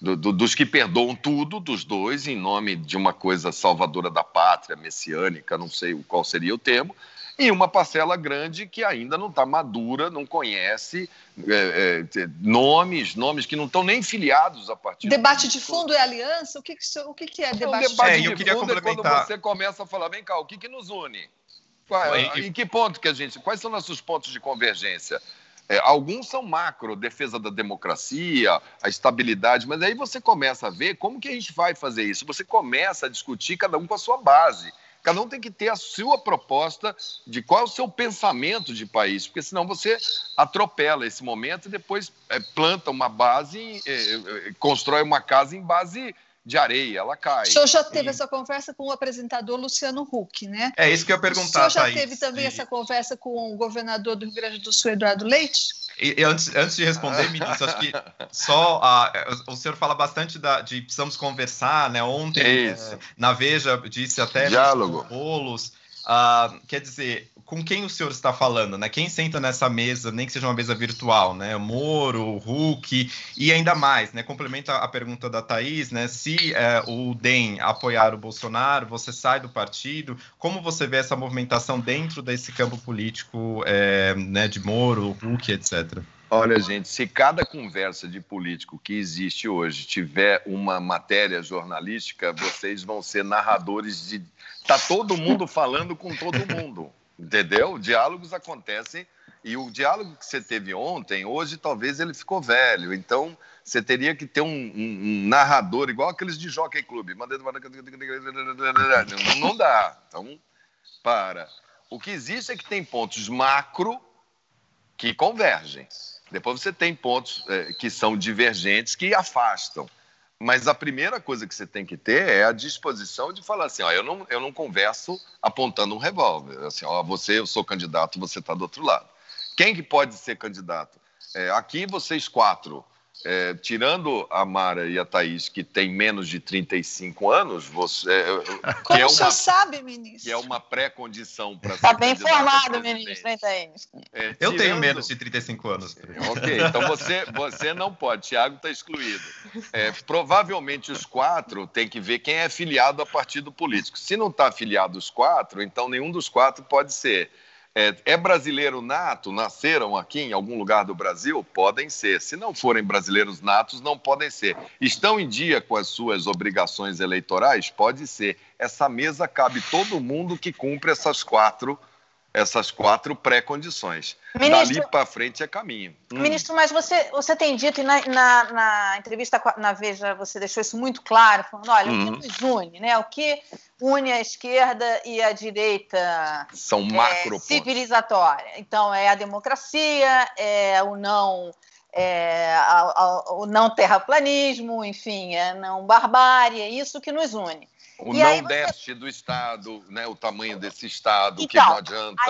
do, do, dos que perdoam tudo, dos dois, em nome de uma coisa salvadora da pátria, messiânica, não sei qual seria o termo, e uma parcela grande que ainda não está madura, não conhece é, é, nomes, nomes que não estão nem filiados a partir Debate de fundo é aliança? O que, que, o que, que é debate, debate é, de fundo? É quando você começa a falar, vem cá, o que, que nos une? Qual, em que ponto que a gente. Quais são nossos pontos de convergência? É, alguns são macro, defesa da democracia, a estabilidade, mas aí você começa a ver como que a gente vai fazer isso. Você começa a discutir cada um com a sua base. Cada um tem que ter a sua proposta de qual é o seu pensamento de país, porque senão você atropela esse momento e depois é, planta uma base, é, é constrói uma casa em base de areia, ela cai. O senhor já teve e... essa conversa com o apresentador Luciano Huck, né? É isso que eu ia perguntar, O senhor já Thaís, teve também e... essa conversa com o governador do Rio Grande do Sul, Eduardo Leite? E, e antes, antes de responder, ministro, acho que só a, o senhor fala bastante da, de precisamos conversar, né? Ontem, é, na Veja, disse até Diálogo. bolos. Uh, quer dizer, com quem o senhor está falando, né? Quem senta nessa mesa, nem que seja uma mesa virtual, né? O Moro, o Hulk e ainda mais, né? Complementa a pergunta da Thaís, né? Se é, o DEM apoiar o Bolsonaro, você sai do partido. Como você vê essa movimentação dentro desse campo político, é, né? De Moro, Hulk, etc. Olha, gente, se cada conversa de político que existe hoje tiver uma matéria jornalística, vocês vão ser narradores de. Tá todo mundo falando com todo mundo. Entendeu? Diálogos acontecem e o diálogo que você teve ontem, hoje talvez ele ficou velho. Então você teria que ter um, um, um narrador igual aqueles de Jockey Club. Não dá. Então, para. O que existe é que tem pontos macro que convergem. Depois você tem pontos é, que são divergentes que afastam. Mas a primeira coisa que você tem que ter é a disposição de falar assim, ó, eu não, eu não converso apontando um revólver. Assim, ó, você, eu sou candidato, você está do outro lado. Quem que pode ser candidato? É, aqui vocês quatro, é, tirando a Mara e a Thaís, que têm menos de 35 anos, você. É, Como é o senhor sabe, ministro? Que é uma pré-condição para Está bem informado, ministro, hein, Thaís? É, tirando... Eu tenho menos de 35 anos. Ok, então você, você não pode, Tiago está excluído. É, provavelmente os quatro tem que ver quem é filiado a partido político. Se não está afiliado os quatro, então nenhum dos quatro pode ser é, é, brasileiro nato? Nasceram aqui em algum lugar do Brasil? Podem ser. Se não forem brasileiros natos, não podem ser. Estão em dia com as suas obrigações eleitorais? Pode ser. Essa mesa cabe todo mundo que cumpre essas quatro essas quatro pré-condições. Dali para frente é caminho. Hum. Ministro, mas você, você tem dito, e na, na, na, entrevista na Veja você deixou isso muito claro, falando, olha, uhum. o que nos une, né? O que une a esquerda e a direita São macro é, civilizatória. Então, é a democracia, é o não... É, a, a, o não terraplanismo, enfim, é não barbárie, é isso que nos une. O e não você... do Estado, né, o tamanho desse Estado, então, que não adianta,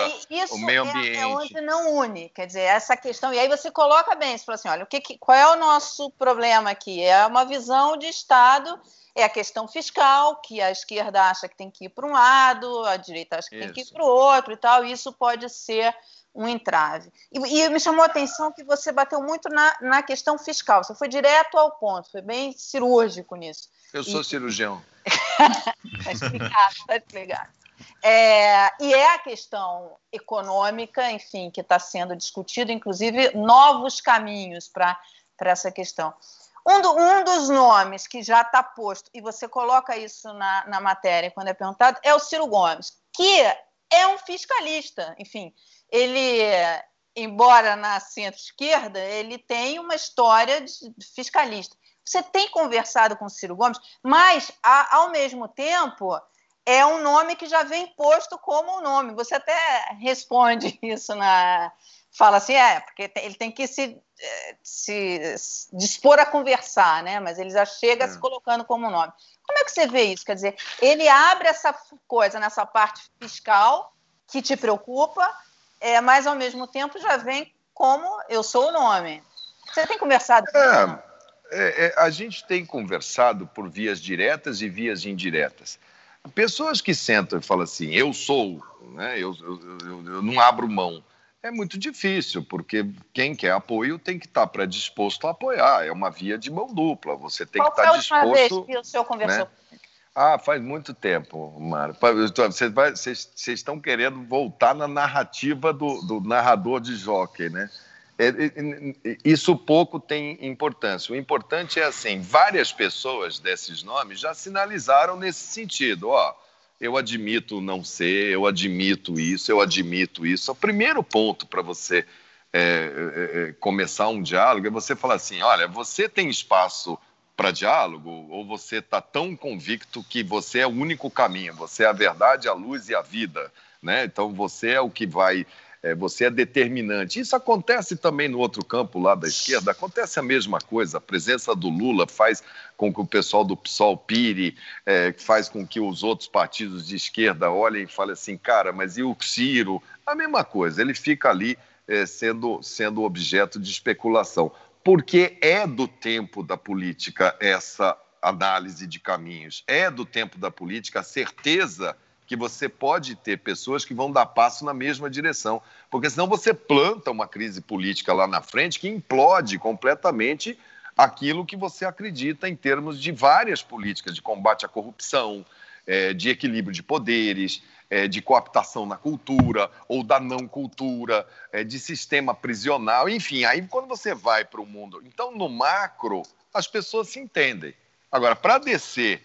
o meio ambiente. É, é onde não une, quer dizer, essa questão. E aí você coloca bem, você fala assim: olha, o que, que, qual é o nosso problema aqui? É uma visão de Estado, é a questão fiscal, que a esquerda acha que tem que ir para um lado, a direita acha que isso. tem que ir para o outro e tal, e isso pode ser um entrave. E, e, me chamou a atenção que você bateu muito na, na questão fiscal, você foi direto ao ponto, foi bem cirúrgico nisso. Eu sou e, cirurgião. Está explicado, está explicado. É, e é a questão econômica, enfim, que está sendo discutido, inclusive novos caminhos para essa questão. Um, do, um, dos nomes que já está posto, e você coloca isso na, na matéria quando é perguntado, é o Ciro Gomes, que é um fiscalista. Enfim, ele, embora na centro-esquerda, ele tem uma história de fiscalista. Você tem conversado com o Ciro Gomes, mas, ao mesmo tempo, é um nome que já vem posto como um nome. Você até responde isso na. Fala assim, é, porque ele tem que se, eh, se dispor a conversar, né? Mas ele já chega é. se colocando como nome. Como é que você vê isso? Quer dizer, ele abre essa coisa nessa parte fiscal que te preocupa, é, mas ao mesmo tempo já vem como eu sou o nome. Você tem conversado com é. É, é, a gente tem conversado por vias diretas e vias indiretas. Pessoas que sentam e falam assim, eu sou, né, eu, eu, eu, eu não abro mão, é muito difícil, porque quem quer apoio tem que estar predisposto a apoiar. É uma via de mão dupla. Você tem Qual que estar disposto. Qual foi a última vez que o senhor conversou? Né? Ah, faz muito tempo, Mara. Vocês, estão querendo voltar na narrativa do, do narrador de jockey, né? É, isso pouco tem importância. O importante é assim: várias pessoas desses nomes já sinalizaram nesse sentido. Ó, eu admito não ser, eu admito isso, eu admito isso. O primeiro ponto para você é, é, é, começar um diálogo é você falar assim: olha, você tem espaço para diálogo ou você está tão convicto que você é o único caminho, você é a verdade, a luz e a vida, né? Então você é o que vai é, você é determinante. Isso acontece também no outro campo lá da esquerda, acontece a mesma coisa. A presença do Lula faz com que o pessoal do PSOL pire, é, faz com que os outros partidos de esquerda olhem e falem assim, cara, mas e o Ciro? A mesma coisa, ele fica ali é, sendo, sendo objeto de especulação. Porque é do tempo da política essa análise de caminhos, é do tempo da política a certeza que você pode ter pessoas que vão dar passo na mesma direção, porque senão você planta uma crise política lá na frente que implode completamente aquilo que você acredita em termos de várias políticas de combate à corrupção, é, de equilíbrio de poderes, é, de cooptação na cultura ou da não cultura, é, de sistema prisional, enfim. Aí quando você vai para o mundo, então no macro as pessoas se entendem. Agora para descer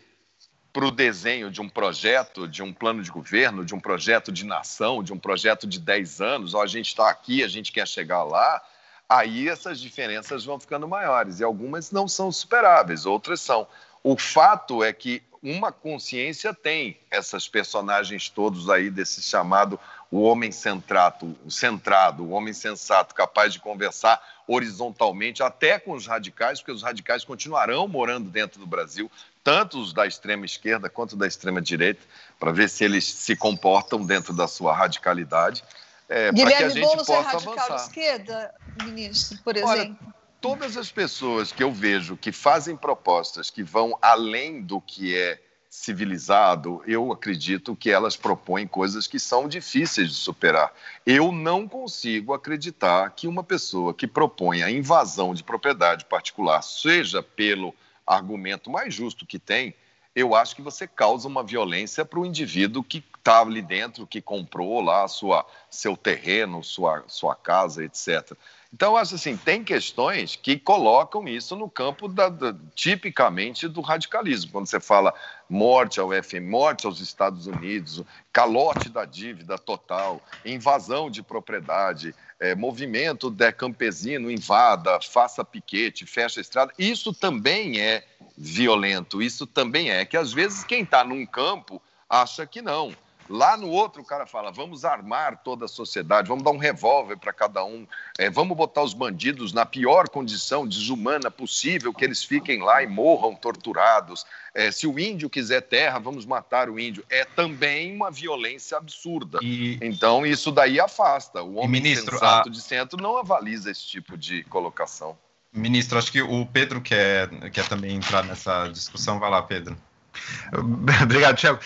para o desenho de um projeto, de um plano de governo, de um projeto de nação, de um projeto de 10 anos, ó, a gente está aqui, a gente quer chegar lá, aí essas diferenças vão ficando maiores. E algumas não são superáveis, outras são. O fato é que uma consciência tem essas personagens todos aí desse chamado o homem centrado, o centrado, o homem sensato, capaz de conversar horizontalmente até com os radicais, porque os radicais continuarão morando dentro do Brasil, tanto os da extrema esquerda quanto da extrema direita, para ver se eles se comportam dentro da sua radicalidade. É, Guilherme Boulos é radical avançar. esquerda, ministro, por exemplo? Olha, todas as pessoas que eu vejo que fazem propostas que vão além do que é civilizado, eu acredito que elas propõem coisas que são difíceis de superar. Eu não consigo acreditar que uma pessoa que propõe a invasão de propriedade particular, seja pelo argumento mais justo que tem, eu acho que você causa uma violência para o indivíduo que está ali dentro, que comprou lá sua, seu terreno, sua, sua casa, etc. Então, acho assim, tem questões que colocam isso no campo da, da, tipicamente do radicalismo. Quando você fala morte ao FM, morte aos Estados Unidos, calote da dívida total, invasão de propriedade, é, movimento de campesino, invada, faça piquete, fecha estrada, isso também é violento, isso também é que às vezes quem está num campo acha que não. Lá no outro, o cara fala: vamos armar toda a sociedade, vamos dar um revólver para cada um, é, vamos botar os bandidos na pior condição desumana possível, que eles fiquem lá e morram torturados. É, se o índio quiser terra, vamos matar o índio. É também uma violência absurda. E... Então, isso daí afasta. O homem ministro, sensato a... de centro não avaliza esse tipo de colocação. Ministro, acho que o Pedro quer, quer também entrar nessa discussão. Vai lá, Pedro. Obrigado, Tiago.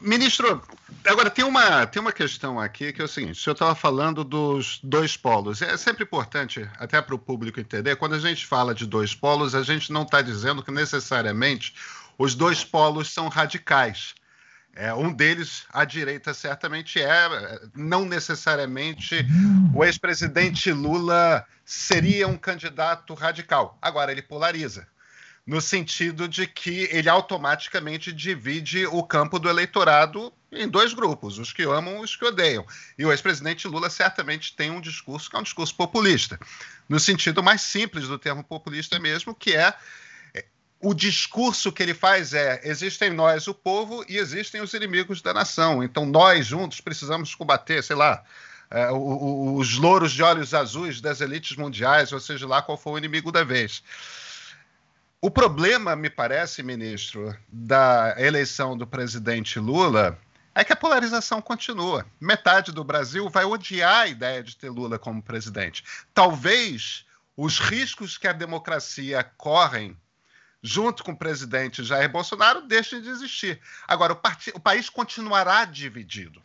Ministro, agora tem uma, tem uma questão aqui que é o seguinte: o senhor estava falando dos dois polos. É sempre importante, até para o público entender, quando a gente fala de dois polos, a gente não está dizendo que necessariamente os dois polos são radicais. É, um deles, a direita, certamente é. Não necessariamente o ex-presidente Lula seria um candidato radical. Agora, ele polariza no sentido de que ele automaticamente divide o campo do eleitorado em dois grupos, os que amam e os que odeiam. E o ex-presidente Lula certamente tem um discurso que é um discurso populista, no sentido mais simples do termo populista mesmo, que é, é o discurso que ele faz é: existem nós, o povo, e existem os inimigos da nação. Então nós juntos precisamos combater, sei lá, é, os louros de olhos azuis das elites mundiais, ou seja lá qual for o inimigo da vez. O problema, me parece, ministro, da eleição do presidente Lula é que a polarização continua. Metade do Brasil vai odiar a ideia de ter Lula como presidente. Talvez os riscos que a democracia correm junto com o presidente Jair Bolsonaro deixem de existir. Agora, o, o país continuará dividido.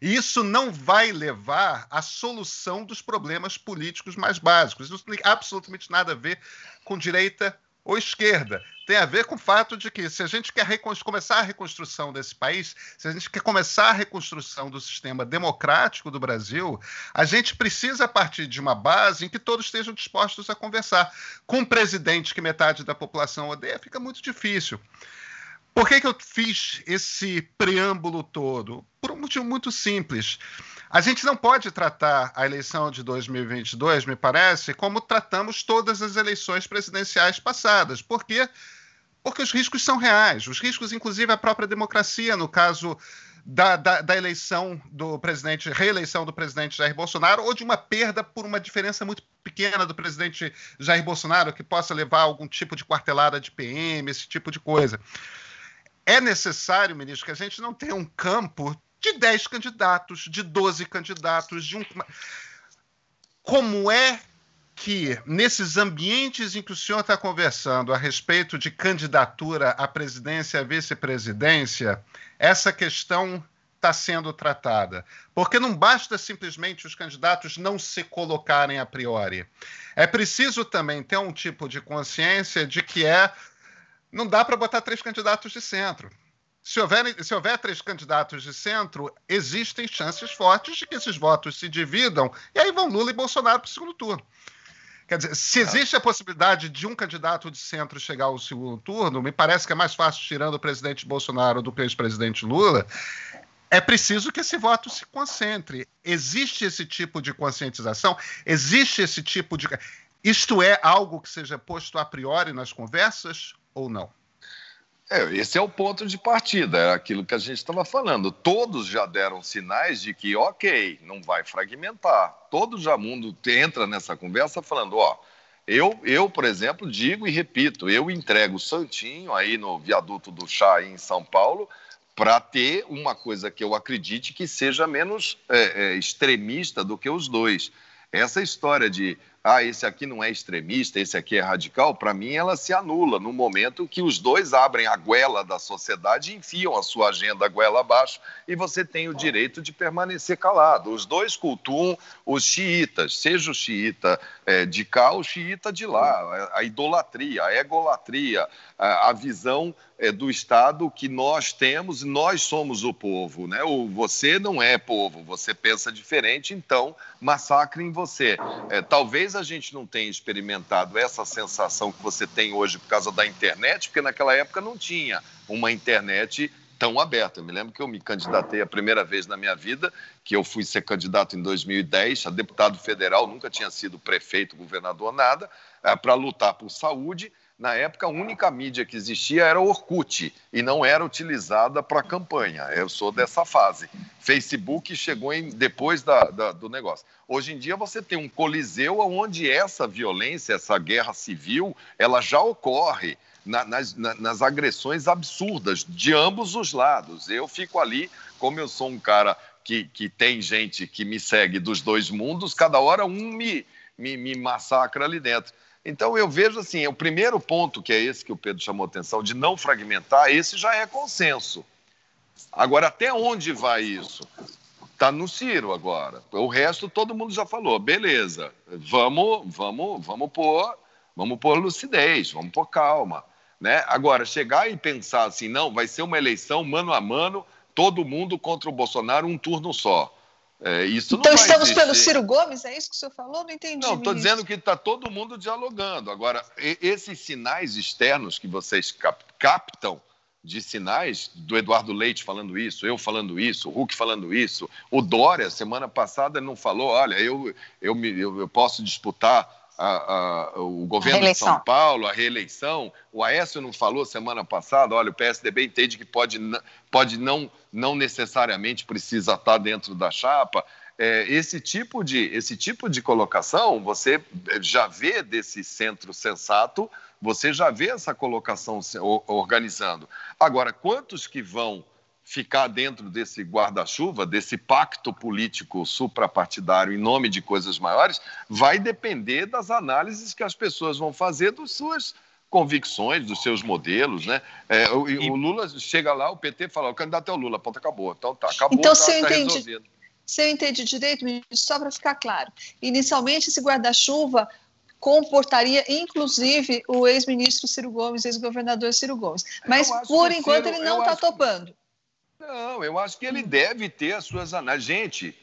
E isso não vai levar à solução dos problemas políticos mais básicos. Isso não tem absolutamente nada a ver com direita ou esquerda. Tem a ver com o fato de que, se a gente quer começar a reconstrução desse país, se a gente quer começar a reconstrução do sistema democrático do Brasil, a gente precisa partir de uma base em que todos estejam dispostos a conversar. Com um presidente que metade da população odeia, fica muito difícil. Por que, que eu fiz esse preâmbulo todo? Por um motivo muito simples. A gente não pode tratar a eleição de 2022, me parece, como tratamos todas as eleições presidenciais passadas. Por quê? Porque os riscos são reais. Os riscos, inclusive, a própria democracia, no caso da, da, da, eleição do presidente, reeleição do presidente Jair Bolsonaro, ou de uma perda por uma diferença muito pequena do presidente Jair Bolsonaro, que possa levar a algum tipo de quartelada de PM, esse tipo de coisa. É necessário, ministro, que a gente não tenha um campo de 10 candidatos, de 12 candidatos, de um. Como é que, nesses ambientes em que o senhor está conversando a respeito de candidatura à presidência, à vice-presidência, essa questão está sendo tratada? Porque não basta simplesmente os candidatos não se colocarem a priori. É preciso também ter um tipo de consciência de que é. Não dá para botar três candidatos de centro se houver, se houver três candidatos de centro, existem chances fortes de que esses votos se dividam e aí vão Lula e Bolsonaro para o segundo turno. Quer dizer, se existe a possibilidade de um candidato de centro chegar ao segundo turno, me parece que é mais fácil tirando o presidente Bolsonaro do que o ex-presidente Lula. É preciso que esse voto se concentre. Existe esse tipo de conscientização? Existe esse tipo de. Isto é algo que seja posto a priori nas conversas ou não? É, esse é o ponto de partida, é aquilo que a gente estava falando. Todos já deram sinais de que, ok, não vai fragmentar. Todo já mundo entra nessa conversa falando, ó, eu, eu, por exemplo, digo e repito, eu entrego o Santinho aí no viaduto do Chá em São Paulo para ter uma coisa que eu acredite que seja menos é, é, extremista do que os dois. Essa história de ah, esse aqui não é extremista, esse aqui é radical, para mim ela se anula no momento que os dois abrem a goela da sociedade enfiam a sua agenda goela abaixo e você tem o direito de permanecer calado. Os dois cultuam os xiitas, seja o xiita é, de cá ou o xiita de lá, a idolatria, a egolatria, a, a visão é, do Estado que nós temos, nós somos o povo, né? O, você não é povo, você pensa diferente, então massacre em você. É, talvez a gente não tenha experimentado essa sensação que você tem hoje por causa da internet, porque naquela época não tinha uma internet tão aberta. Eu me lembro que eu me candidatei a primeira vez na minha vida, que eu fui ser candidato em 2010 a deputado federal, nunca tinha sido prefeito, governador, nada, é, para lutar por saúde na época, a única mídia que existia era o Orkut e não era utilizada para campanha. Eu sou dessa fase. Facebook chegou em, depois da, da, do negócio. Hoje em dia, você tem um coliseu onde essa violência, essa guerra civil, ela já ocorre na, nas, na, nas agressões absurdas de ambos os lados. Eu fico ali, como eu sou um cara que, que tem gente que me segue dos dois mundos, cada hora um me, me, me massacra ali dentro. Então eu vejo assim, o primeiro ponto, que é esse que o Pedro chamou atenção, de não fragmentar, esse já é consenso. Agora, até onde vai isso? Está no Ciro agora. O resto todo mundo já falou. Beleza, vamos, vamos, vamos pôr, vamos pôr lucidez, vamos pôr calma. Né? Agora, chegar e pensar assim, não, vai ser uma eleição mano a mano, todo mundo contra o Bolsonaro, um turno só. É, isso então estamos existir. pelo Ciro Gomes, é isso que o senhor falou? Não entendi. Não, estou dizendo que está todo mundo dialogando. Agora, esses sinais externos que vocês cap captam de sinais do Eduardo Leite falando isso, eu falando isso, o Huck falando isso, o Dória, semana passada, não falou, olha, eu, eu, me, eu, eu posso disputar a, a, o governo de São Paulo, a reeleição. O Aécio não falou semana passada, olha, o PSDB entende que pode, pode não, não necessariamente precisa estar dentro da chapa. É, esse, tipo de, esse tipo de colocação, você já vê desse centro sensato, você já vê essa colocação organizando. Agora, quantos que vão ficar dentro desse guarda-chuva, desse pacto político suprapartidário em nome de coisas maiores, vai depender das análises que as pessoas vão fazer das suas convicções, dos seus modelos, né? É, o, o, Lula chega lá, o PT fala, o candidato é o Lula, ponto, acabou. Então tá, acabou, então, tá, se eu tá entendi, resolvido. Se eu entendi direito, só para ficar claro, inicialmente esse guarda-chuva comportaria, inclusive, o ex-ministro Ciro Gomes, ex-governador Ciro Gomes. Mas, por enquanto, Ciro, ele não está topando. Não, eu acho que ele deve ter as suas análises. Gente,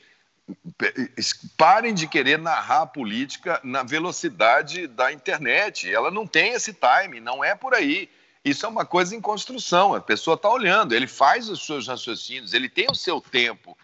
parem de querer narrar a política na velocidade da internet. Ela não tem esse time, não é por aí. Isso é uma coisa em construção. A pessoa está olhando, ele faz os seus raciocínios, ele tem o seu tempo.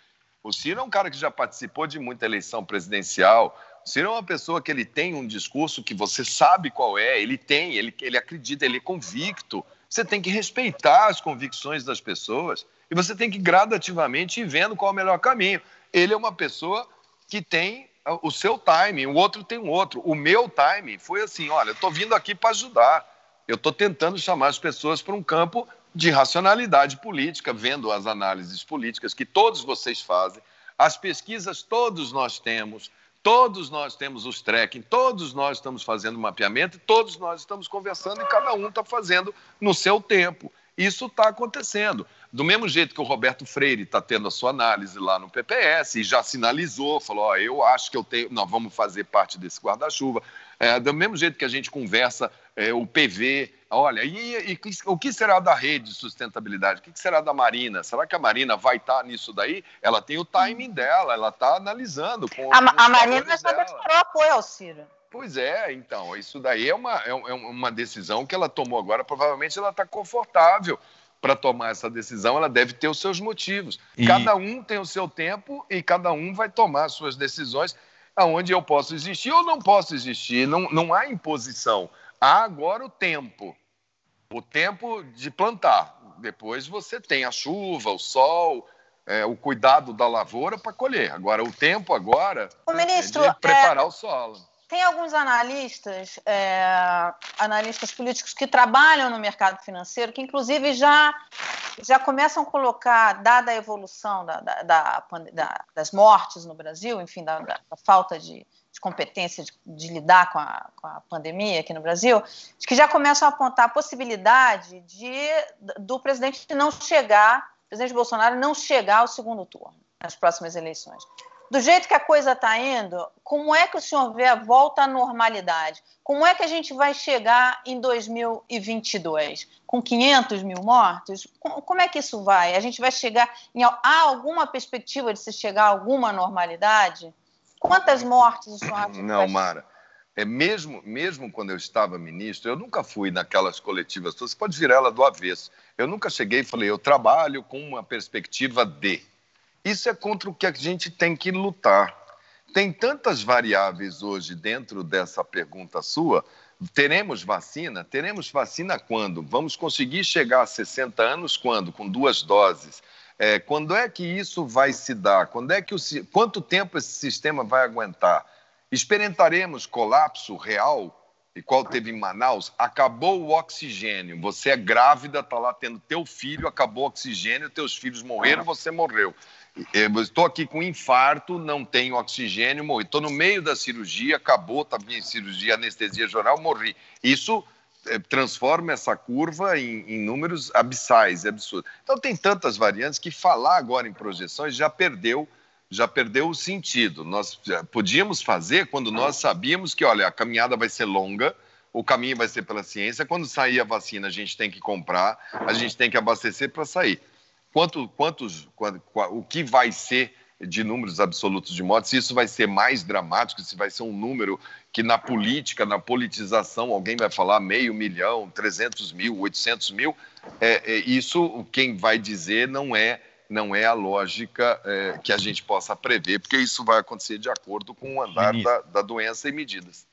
O Ciro é um cara que já participou de muita eleição presidencial. O Ciro é uma pessoa que ele tem um discurso que você sabe qual é, ele tem, ele, ele acredita, ele é convicto. Você tem que respeitar as convicções das pessoas e você tem que gradativamente ir vendo qual é o melhor caminho. Ele é uma pessoa que tem o seu time, o outro tem um outro. O meu time foi assim: olha, eu estou vindo aqui para ajudar. Eu estou tentando chamar as pessoas para um campo de racionalidade política, vendo as análises políticas que todos vocês fazem, as pesquisas todos nós temos, todos nós temos os tracking, todos nós estamos fazendo mapeamento, todos nós estamos conversando e cada um está fazendo no seu tempo. Isso está acontecendo. Do mesmo jeito que o Roberto Freire está tendo a sua análise lá no PPS e já sinalizou, falou: ó, eu acho que eu tenho, nós vamos fazer parte desse guarda-chuva. É, do mesmo jeito que a gente conversa é, o PV, olha, e, e, o que será da rede de sustentabilidade? O que será da Marina? Será que a Marina vai estar tá nisso daí? Ela tem o timing dela, ela está analisando. Com, a, a Marina já declarou apoio ao Ciro. Pois é, então, isso daí é uma, é, é uma decisão que ela tomou agora, provavelmente ela está confortável para tomar essa decisão, ela deve ter os seus motivos. E... Cada um tem o seu tempo e cada um vai tomar as suas decisões aonde eu posso existir ou não posso existir. Não, não há imposição. Há agora o tempo. o tempo de plantar. Depois você tem a chuva, o sol, é, o cuidado da lavoura para colher. Agora, o tempo agora o ministro, é de preparar é, o solo. Tem alguns analistas, é, analistas políticos que trabalham no mercado financeiro, que inclusive já, já começam a colocar, dada a evolução da, da, da, das mortes no Brasil, enfim, da, falta de, de competência de, de lidar com a, com a, pandemia aqui no Brasil, que já começam a apontar a possibilidade de, do presidente não chegar presidente Bolsonaro não chegar ao segundo turno nas próximas eleições. Do jeito que a coisa está indo, como é que o senhor vê a volta à normalidade? Como é que a gente vai chegar em 2022? Com 500 mil mortos? Como é que isso vai? A gente vai chegar. Em, há alguma perspectiva de se chegar a alguma normalidade? Quantas mortes o senhor acha? Não, Mara. É mesmo, mesmo quando eu estava ministro, eu nunca fui naquelas coletivas. Você pode virar ela do avesso. Eu nunca cheguei e falei, eu trabalho com uma perspectiva de. Isso é contra o que a gente tem que lutar. Tem tantas variáveis hoje dentro dessa pergunta sua. Teremos vacina? Teremos vacina quando? Vamos conseguir chegar a 60 anos quando? Com duas doses. É, quando é que isso vai se dar? Quando é que o, quanto tempo esse sistema vai aguentar? Experimentaremos colapso real, igual teve em Manaus? Acabou o oxigênio. Você é grávida, está lá tendo teu filho, acabou o oxigênio, teus filhos morreram, você morreu. Estou aqui com infarto, não tenho oxigênio, morri. Estou no meio da cirurgia, acabou, está minha cirurgia, anestesia geral, morri. Isso é, transforma essa curva em, em números abissais, é absurdo. Então tem tantas variantes que falar agora em projeções já perdeu já perdeu o sentido. Nós podíamos fazer quando nós sabíamos que, olha, a caminhada vai ser longa, o caminho vai ser pela ciência. Quando sair a vacina, a gente tem que comprar, a gente tem que abastecer para sair. Quanto, quantos, quanto, o que vai ser de números absolutos de mortes, se isso vai ser mais dramático, se vai ser um número que na política, na politização, alguém vai falar meio milhão, 300 mil, 800 mil, é, é, isso quem vai dizer não é não é a lógica é, que a gente possa prever, porque isso vai acontecer de acordo com o andar da, da doença e medidas.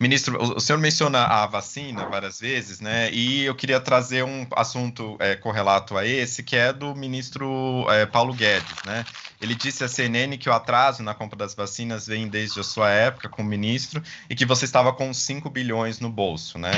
Ministro, o senhor menciona a vacina várias vezes, né? E eu queria trazer um assunto é, correlato a esse, que é do ministro é, Paulo Guedes, né? Ele disse à CNN que o atraso na compra das vacinas vem desde a sua época como ministro e que você estava com 5 bilhões no bolso, né?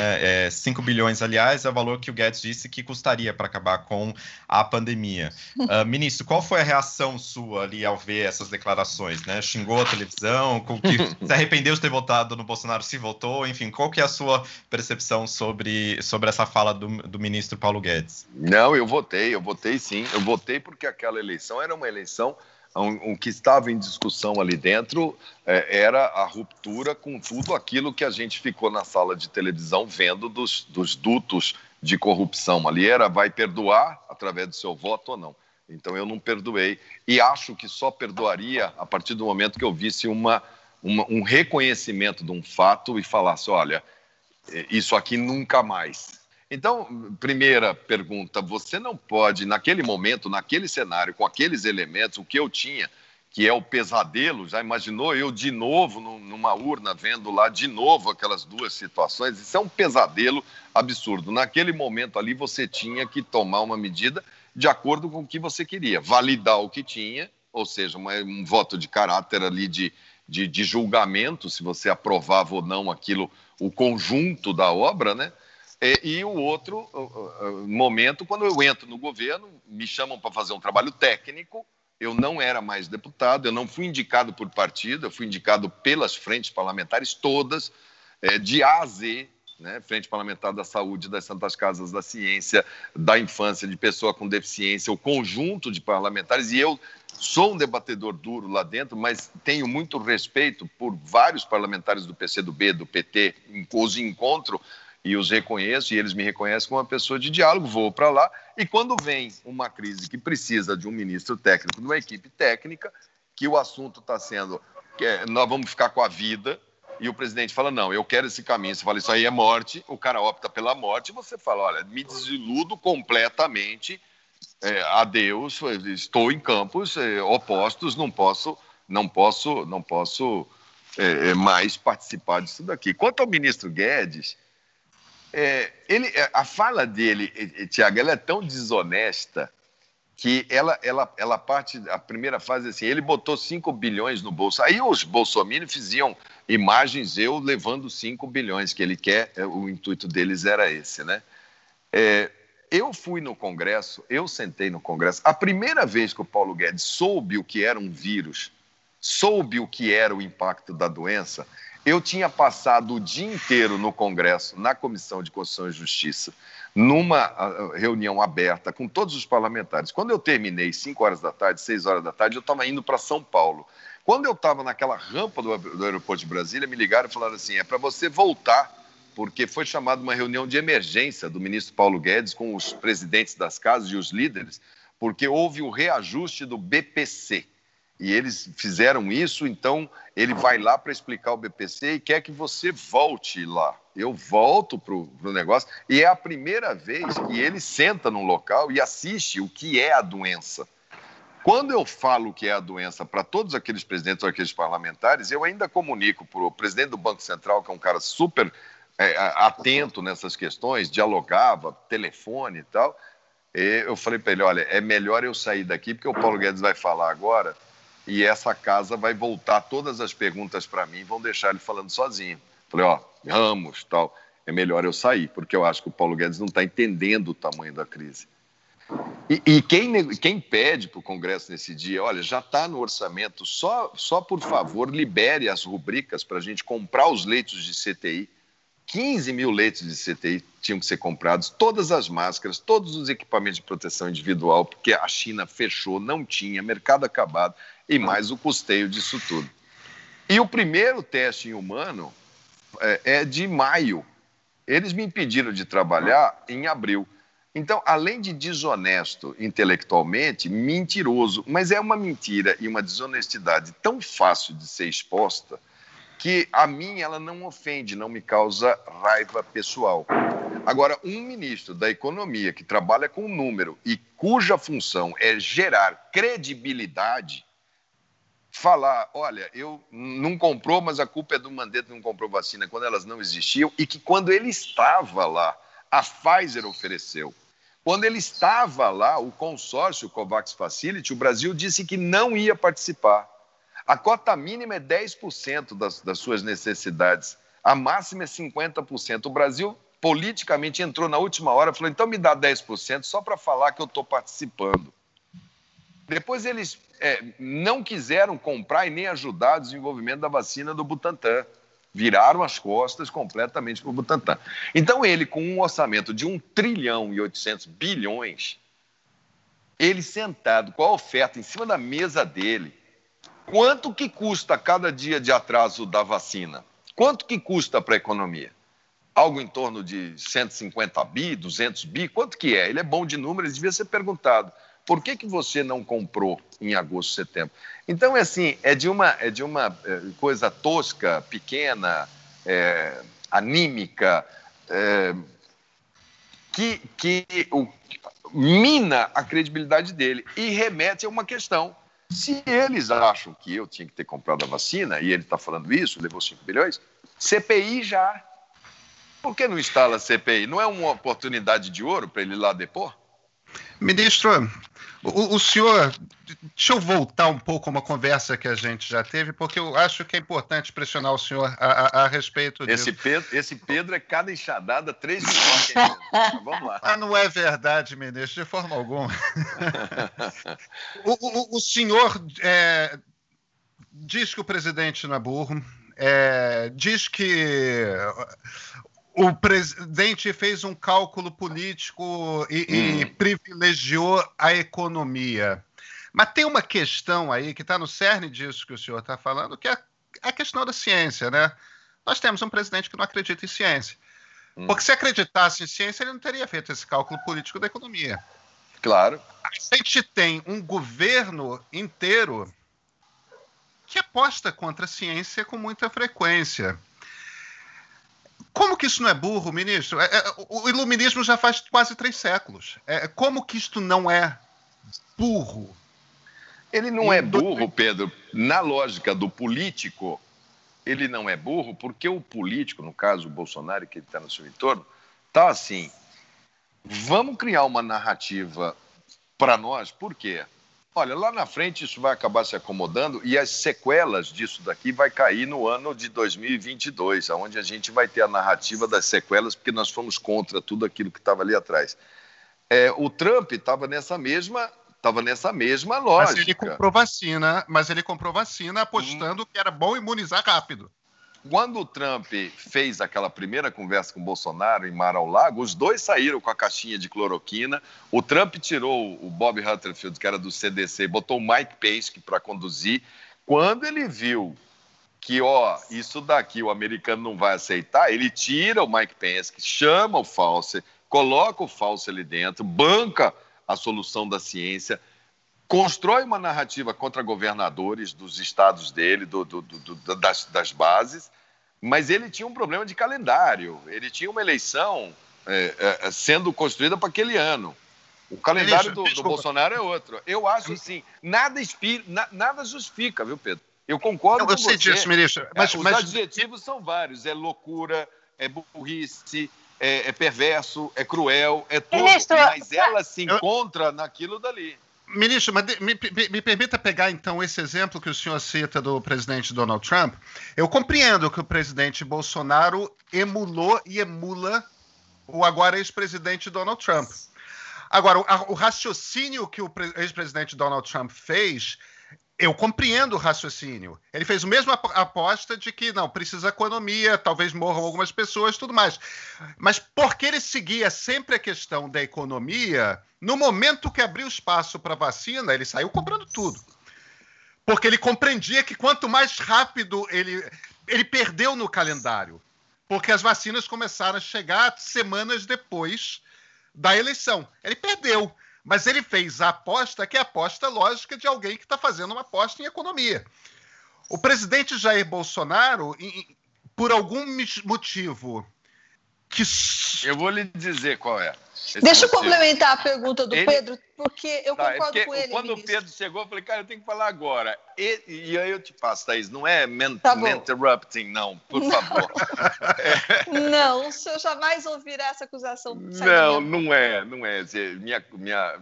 É, 5 bilhões, aliás, é o valor que o Guedes disse que custaria para acabar com a pandemia. Uh, ministro, qual foi a reação sua ali ao ver essas declarações, né? Xingou a televisão, que se arrependeu de ter votado no Bolsonaro Bolsonaro se votou, enfim, qual que é a sua percepção sobre, sobre essa fala do, do ministro Paulo Guedes? Não, eu votei, eu votei sim, eu votei porque aquela eleição era uma eleição o que estava em discussão ali dentro é, era a ruptura com tudo aquilo que a gente ficou na sala de televisão vendo dos, dos dutos de corrupção. Ali era vai perdoar através do seu voto ou não. Então eu não perdoei e acho que só perdoaria a partir do momento que eu visse uma uma, um reconhecimento de um fato e falasse: olha, é, isso aqui nunca mais. Então, primeira pergunta: você não pode, naquele momento, naquele cenário, com aqueles elementos, o que eu tinha, que é o pesadelo, já imaginou eu de novo numa urna, vendo lá de novo aquelas duas situações? Isso é um pesadelo absurdo. Naquele momento ali, você tinha que tomar uma medida de acordo com o que você queria, validar o que tinha, ou seja, um voto de caráter ali de de, de julgamento, se você aprovava ou não aquilo, o conjunto da obra, né? E, o outro momento, quando eu entro no governo, me chamam para fazer um trabalho técnico, eu não era mais deputado, eu não fui indicado por partido, eu fui indicado pelas frentes parlamentares todas, é, de A a Z, né? Frente Parlamentar da Saúde, das Santas Casas da Ciência, da Infância, de pessoa com deficiência, o conjunto de parlamentares, e eu Sou um debatedor duro lá dentro, mas tenho muito respeito por vários parlamentares do PCdoB, do PT, os encontro e os reconheço, e eles me reconhecem como uma pessoa de diálogo, vou para lá, e quando vem uma crise que precisa de um ministro técnico, de uma equipe técnica, que o assunto está sendo, que é, nós vamos ficar com a vida, e o presidente fala, não, eu quero esse caminho, você fala, isso aí é morte, o cara opta pela morte, você fala, olha, me desiludo completamente, é, adeus, estou em campos é, opostos, não posso, não posso, não posso é, é, mais participar disso daqui. Quanto ao ministro Guedes, É, ele, é, a fala dele, Tiago, ela é tão desonesta que ela, ela, ela parte, a primeira fase assim, ele botou 5 bilhões no bolso. Aí os bolsominions faziam imagens eu levando 5 bilhões, que ele quer, o intuito deles era esse, né? É, eu fui no Congresso, eu sentei no Congresso. A primeira vez que o Paulo Guedes soube o que era um vírus, soube o que era o impacto da doença, eu tinha passado o dia inteiro no Congresso, na Comissão de Constituição e Justiça, numa reunião aberta com todos os parlamentares. Quando eu terminei, 5 horas da tarde, 6 horas da tarde, eu estava indo para São Paulo. Quando eu estava naquela rampa do, do aeroporto de Brasília, me ligaram e falaram assim: é para você voltar, porque foi chamada uma reunião de emergência do ministro Paulo Guedes com os presidentes das casas e os líderes, porque houve o reajuste do BPC e eles fizeram isso, então ele vai lá para explicar o BPC e quer que você volte lá. Eu volto para o negócio e é a primeira vez que ele senta num local e assiste o que é a doença. Quando eu falo que é a doença para todos aqueles presidentes ou aqueles parlamentares, eu ainda comunico para o presidente do Banco Central, que é um cara super é, atento nessas questões, dialogava, telefone e tal. E eu falei para ele: olha, é melhor eu sair daqui, porque o Paulo Guedes vai falar agora e essa casa vai voltar todas as perguntas para mim, vão deixar ele falando sozinho. Falei, ó, Ramos, tal, é melhor eu sair, porque eu acho que o Paulo Guedes não está entendendo o tamanho da crise. E, e quem, quem pede para o Congresso nesse dia, olha, já está no orçamento, só, só por favor libere as rubricas para a gente comprar os leitos de CTI. 15 mil leitos de CTI tinham que ser comprados, todas as máscaras, todos os equipamentos de proteção individual, porque a China fechou, não tinha, mercado acabado e mais o custeio disso tudo. E o primeiro teste em humano é, é de maio. Eles me impediram de trabalhar em abril. Então, além de desonesto intelectualmente, mentiroso, mas é uma mentira e uma desonestidade tão fácil de ser exposta que a mim ela não ofende, não me causa raiva pessoal. Agora, um ministro da Economia que trabalha com número e cuja função é gerar credibilidade, falar, olha, eu não comprou, mas a culpa é do Mandetta não comprou vacina quando elas não existiam e que quando ele estava lá, a Pfizer ofereceu. Quando ele estava lá, o consórcio Covax Facility, o Brasil disse que não ia participar. A cota mínima é 10% das, das suas necessidades, a máxima é 50%. O Brasil politicamente entrou na última hora falou: então me dá 10% só para falar que eu estou participando. Depois eles é, não quiseram comprar e nem ajudar o desenvolvimento da vacina do Butantan. Viraram as costas completamente para o Butantan. Então, ele, com um orçamento de 1 trilhão e 800 bilhões, ele sentado com a oferta em cima da mesa dele, quanto que custa cada dia de atraso da vacina? Quanto que custa para a economia? Algo em torno de 150 bi, 200 bi? Quanto que é? Ele é bom de números, devia ser perguntado. Por que, que você não comprou em agosto, setembro? Então, é assim, é de uma, é de uma é, coisa tosca, pequena, é, anímica, é, que, que o, mina a credibilidade dele e remete a uma questão. Se eles acham que eu tinha que ter comprado a vacina, e ele está falando isso, levou 5 bilhões, CPI já. Por que não instala CPI? Não é uma oportunidade de ouro para ele ir lá depor? Ministro, o, o, senhor, deixa eu voltar um pouco a uma conversa que a gente já teve, porque eu acho que é importante pressionar o senhor a, a, a respeito disso. Esse Pedro, esse Pedro é cada enxadada três minutos. Vamos lá. Ah, não é verdade, ministro, de forma alguma. o, o, o, senhor é, diz que o presidente não é burro, é, diz que o presidente fez um cálculo político e, hum. e privilegiou a economia. Mas tem uma questão aí que está no cerne disso que o senhor está falando, que é a questão da ciência, né? Nós temos um presidente que não acredita em ciência. Hum. Porque se acreditasse em ciência, ele não teria feito esse cálculo político da economia. Claro. A gente tem um governo inteiro que aposta contra a ciência com muita frequência. Como que isso não é burro, ministro? É, é, o iluminismo já faz quase três séculos. É, como que isto não é burro? Ele não é burro, Pedro. Na lógica do político, ele não é burro porque o político, no caso o Bolsonaro, que está no seu entorno, Tá assim, vamos criar uma narrativa para nós, por quê? Olha, lá na frente isso vai acabar se acomodando e as sequelas disso daqui vai cair no ano de 2022, onde a gente vai ter a narrativa das sequelas, porque nós fomos contra tudo aquilo que estava ali atrás. É, o Trump estava nessa mesma estava nessa mesma lógica. Mas ele comprou vacina, mas ele comprou vacina apostando hum. que era bom imunizar rápido. Quando o Trump fez aquela primeira conversa com o Bolsonaro em Mar ao Lago, os dois saíram com a caixinha de cloroquina. O Trump tirou o Bob Rutherford, que era do CDC, botou o Mike Pence para conduzir. Quando ele viu que, ó, isso daqui o americano não vai aceitar, ele tira o Mike Pence, chama o Fauci, coloca o Fauci ali dentro, banca a solução da ciência, constrói uma narrativa contra governadores dos estados dele, do, do, do, das, das, bases, mas ele tinha um problema de calendário. Ele tinha uma eleição é, é, sendo construída para aquele ano. O calendário do, do, Bolsonaro é outro. Eu acho assim, nada, inspira, na, nada justifica, viu, Pedro? Eu concordo eu, com eu sei você. disso, ministro. Mas, é, os mas... adjetivos são vários. É loucura, é burrice, é, é perverso, é cruel, é tudo. Ministro, mas ela se encontra eu... naquilo dali. Ministro, mas me, me, me, permita pegar então esse exemplo que o senhor cita do presidente Donald Trump. Eu compreendo que o presidente Bolsonaro emulou e emula o agora ex-presidente Donald Trump. Agora, o, o raciocínio que o ex-presidente Donald Trump fez eu compreendo o raciocínio. Ele fez a mesma aposta de que não precisa economia, talvez morram algumas pessoas, tudo mais. Mas porque ele seguia sempre a questão da economia, no momento que abriu espaço para vacina, ele saiu comprando tudo. Porque ele compreendia que quanto mais rápido ele ele perdeu no calendário, porque as vacinas começaram a chegar semanas depois da eleição. Ele perdeu. Mas ele fez a aposta, que é a aposta lógica de alguém que está fazendo uma aposta em economia. O presidente Jair Bolsonaro, por algum motivo que. Eu vou lhe dizer qual é. Deixa eu complementar a pergunta do ele... Pedro, porque eu tá, é concordo é com ele. Quando ministro. o Pedro chegou, eu falei, cara, eu tenho que falar agora. E, e aí eu te passo, Thaís, não é men tá interrupting, não, por não. favor. Não, o senhor jamais ouvirá essa acusação. Não, não é, não é. Minha, minha,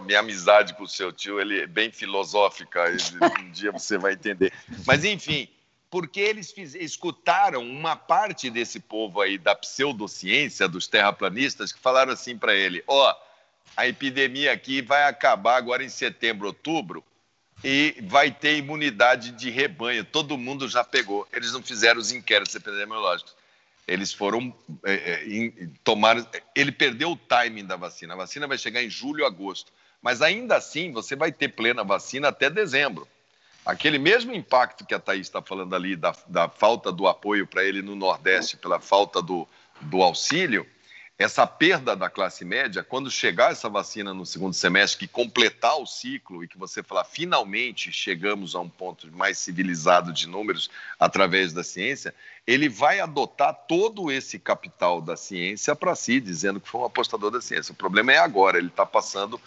minha amizade com o seu tio ele é bem filosófica, um dia você vai entender. Mas, enfim, porque eles fiz, escutaram uma parte desse povo aí da pseudociência, dos terraplanistas, que falaram assim para ele: ó, oh, a epidemia aqui vai acabar agora em setembro, outubro, e vai ter imunidade de rebanho, todo mundo já pegou. Eles não fizeram os inquéritos epidemiológicos. Eles foram é, é, tomar. Ele perdeu o timing da vacina. A vacina vai chegar em julho, agosto. Mas ainda assim, você vai ter plena vacina até dezembro. Aquele mesmo impacto que a Thaís está falando ali, da, da falta do apoio para ele no Nordeste, pela falta do, do auxílio, essa perda da classe média, quando chegar essa vacina no segundo semestre, que completar o ciclo e que você falar, finalmente chegamos a um ponto mais civilizado de números através da ciência, ele vai adotar todo esse capital da ciência para si, dizendo que foi um apostador da ciência. O problema é agora, ele está passando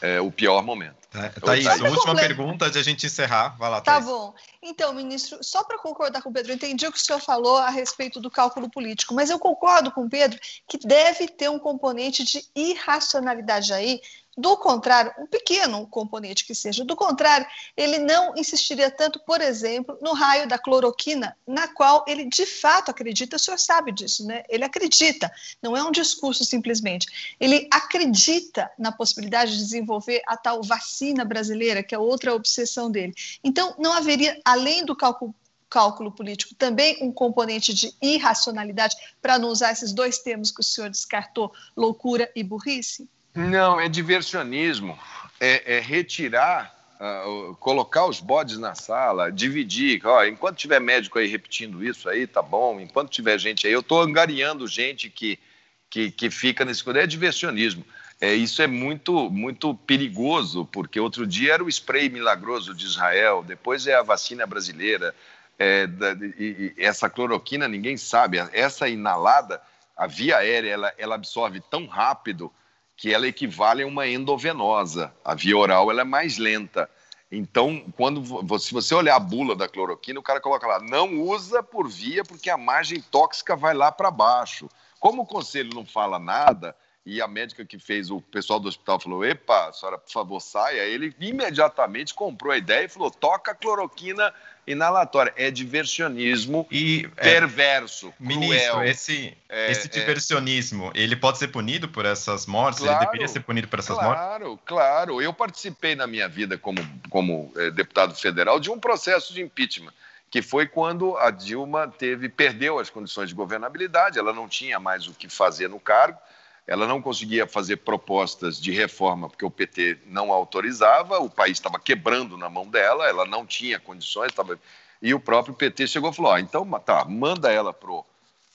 é, o pior momento. É, Thaís, a última pergunta de a gente encerrar. Vai lá, Tá Thaís. bom. Então, ministro, só para concordar com o Pedro, eu entendi o que o senhor falou a respeito do cálculo político, mas eu concordo com o Pedro que deve ter um componente de irracionalidade aí do contrário, um pequeno componente que seja, do contrário, ele não insistiria tanto, por exemplo, no raio da cloroquina, na qual ele de fato acredita, o senhor sabe disso, né? Ele acredita, não é um discurso simplesmente. Ele acredita na possibilidade de desenvolver a tal vacina brasileira, que é outra obsessão dele. Então, não haveria, além do cálculo cálculo político também um componente de irracionalidade, para não usar esses dois termos que o senhor descartou, loucura e burrice? Não, é diversionismo. É, é retirar, uh, colocar os bodes na sala, dividir. Ó, enquanto tiver médico aí repetindo isso aí, tá bom. Enquanto tiver gente aí, eu estou angariando gente que, que, que fica nesse. É diversionismo. É, isso é muito, muito perigoso, porque outro dia era o spray milagroso de Israel, depois é a vacina brasileira. É, da, e, e essa cloroquina, ninguém sabe. Essa inalada, a via aérea, ela, ela absorve tão rápido que ela equivale a uma endovenosa. A via oral ela é mais lenta. Então, quando se você olhar a bula da cloroquina, o cara coloca lá, não usa por via porque a margem tóxica vai lá para baixo. Como o conselho não fala nada, e a médica que fez, o pessoal do hospital falou: Epa, senhora, por favor, saia. Ele imediatamente comprou a ideia e falou: toca cloroquina inalatória. É diversionismo e, é, perverso, é, Ministro, esse, é, esse é. diversionismo, é... ele pode ser punido por essas mortes? Claro, ele deveria ser punido por essas claro, mortes? Claro, claro. Eu participei na minha vida como, como é, deputado federal de um processo de impeachment que foi quando a Dilma teve perdeu as condições de governabilidade, ela não tinha mais o que fazer no cargo, ela não conseguia fazer propostas de reforma porque o PT não autorizava, o país estava quebrando na mão dela, ela não tinha condições, tava... e o próprio PT chegou e falou: ah, então tá, manda ela pro.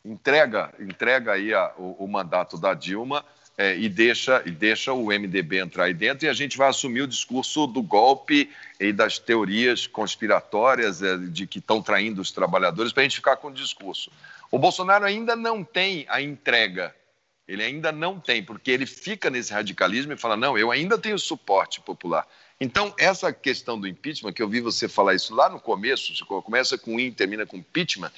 Entrega, entrega aí a, o, o, mandato da Dilma é, e, deixa, e deixa o MDB entrar aí dentro e a gente vai assumir o discurso do golpe e das teorias conspiratórias é, de que estão traindo os trabalhadores para a gente ficar com o discurso. O Bolsonaro ainda não tem a entrega ele ainda não tem, porque ele fica nesse radicalismo e fala: não, eu ainda tenho suporte popular. Então, essa questão do impeachment, que eu vi você falar isso lá no começo, começa com in, termina com impeachment,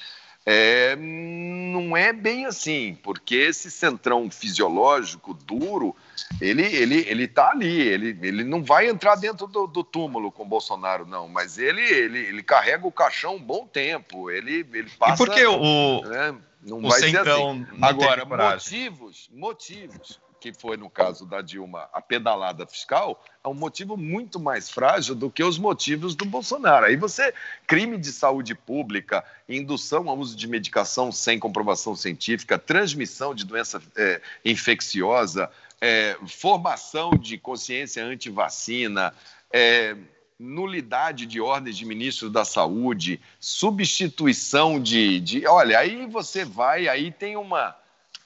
é, não é bem assim, porque esse centrão fisiológico duro, ele ele ele está ali, ele, ele não vai entrar dentro do, do túmulo com Bolsonaro, não, mas ele, ele ele carrega o caixão um bom tempo, ele ele passa. E por que o né, não o vai centrão ser assim. Agora motivos motivos que foi no caso da Dilma a pedalada fiscal, é um motivo muito mais frágil do que os motivos do Bolsonaro. Aí você, crime de saúde pública, indução ao uso de medicação sem comprovação científica, transmissão de doença é, infecciosa, é, formação de consciência anti-vacina, é, nulidade de ordens de ministro da saúde, substituição de, de. Olha, aí você vai, aí tem uma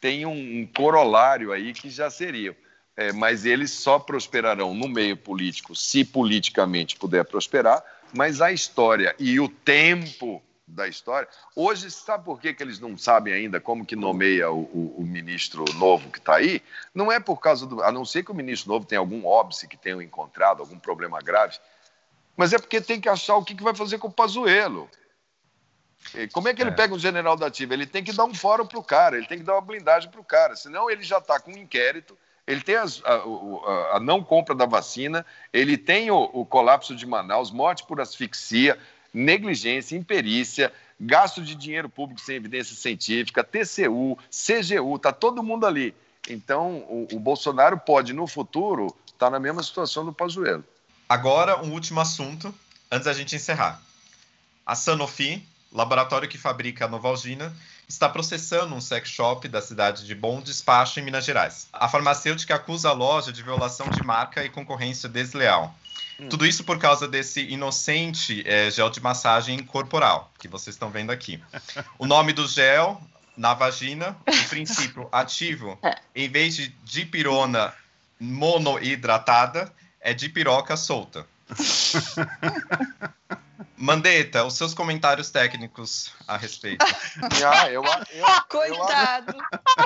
tem um, corolário aí que já seria. É, mas eles só prosperarão no meio político se politicamente puder prosperar, mas a história e o tempo da história. Hoje, sabe por que, que eles não sabem ainda como que nomeia o, o, o ministro novo que está aí? Não é por causa do. A não ser que o ministro novo tenha algum óbice que tenha encontrado, algum problema grave, mas é porque tem que achar o que, que vai fazer com o Pazuello. Como é que ele é. pega um general da ativa? Ele tem que dar um fórum para o cara, ele tem que dar uma blindagem para o cara, senão ele já está com um inquérito, ele tem as, a, a, a, não compra da vacina, ele tem o, o, colapso de Manaus, morte por asfixia, negligência, imperícia, gasto de dinheiro público sem evidência científica, TCU, CGU, está todo mundo ali. Então, o, o Bolsonaro pode, no futuro, estar tá na mesma situação do Pazuello. Agora, um último assunto, antes da gente encerrar. A Sanofi laboratório que fabrica a Novalgina, está processando um sex shop da cidade de Bom Despacho, em Minas Gerais. A farmacêutica acusa a loja de violação de marca e concorrência desleal. Hum. Tudo isso por causa desse inocente é, gel de massagem corporal, que vocês estão vendo aqui. O nome do gel, na vagina, o princípio ativo, em vez de dipirona monoidratada, é dipiroca solta. Mandeta, os seus comentários técnicos a respeito. Ah, eu, eu, Coitado.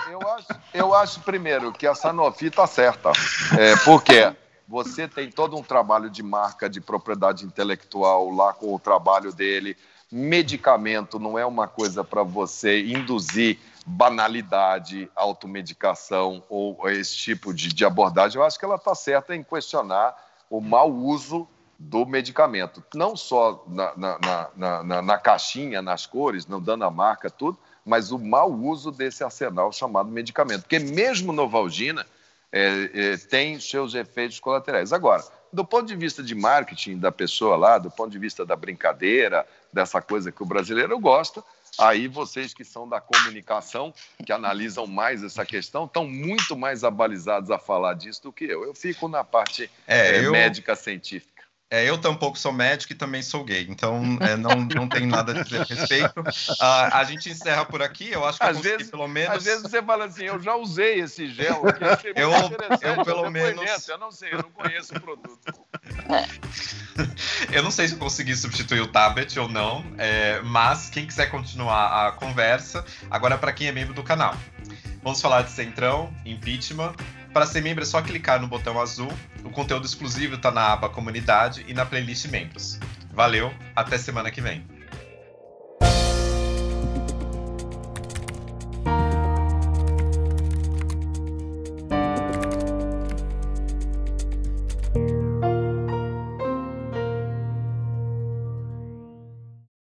Eu, eu, acho, eu acho, primeiro, que a Sanofi está certa. É, porque você tem todo um trabalho de marca, de propriedade intelectual lá com o trabalho dele. Medicamento não é uma coisa para você induzir banalidade, automedicação ou esse tipo de, de abordagem. Eu acho que ela está certa em questionar o mau uso do medicamento, não só na, na, na, na, na caixinha, nas cores, não dando a marca, tudo, mas o mau uso desse arsenal chamado medicamento. Porque mesmo Novalgina é, é, tem seus efeitos colaterais. Agora, do ponto de vista de marketing da pessoa lá, do ponto de vista da brincadeira, dessa coisa que o brasileiro gosta, aí vocês que são da comunicação, que analisam mais essa questão, estão muito mais abalizados a falar disso do que eu. Eu fico na parte é, é, eu... médica científica. É, eu tampouco sou médico e também sou gay, então é, não, não tem nada a dizer a respeito. Uh, a gente encerra por aqui, eu acho que às eu vezes, pelo menos... Às vezes você fala assim, eu já usei esse gel, eu, eu pelo menos... Eu não sei, eu não conheço o produto. eu não sei se consegui substituir o tablet ou não, é, mas quem quiser continuar a conversa, agora para quem é membro do canal. Vamos falar de Centrão, impeachment, para ser membro é só clicar no botão azul. O conteúdo exclusivo está na aba Comunidade e na playlist Membros. Valeu, até semana que vem.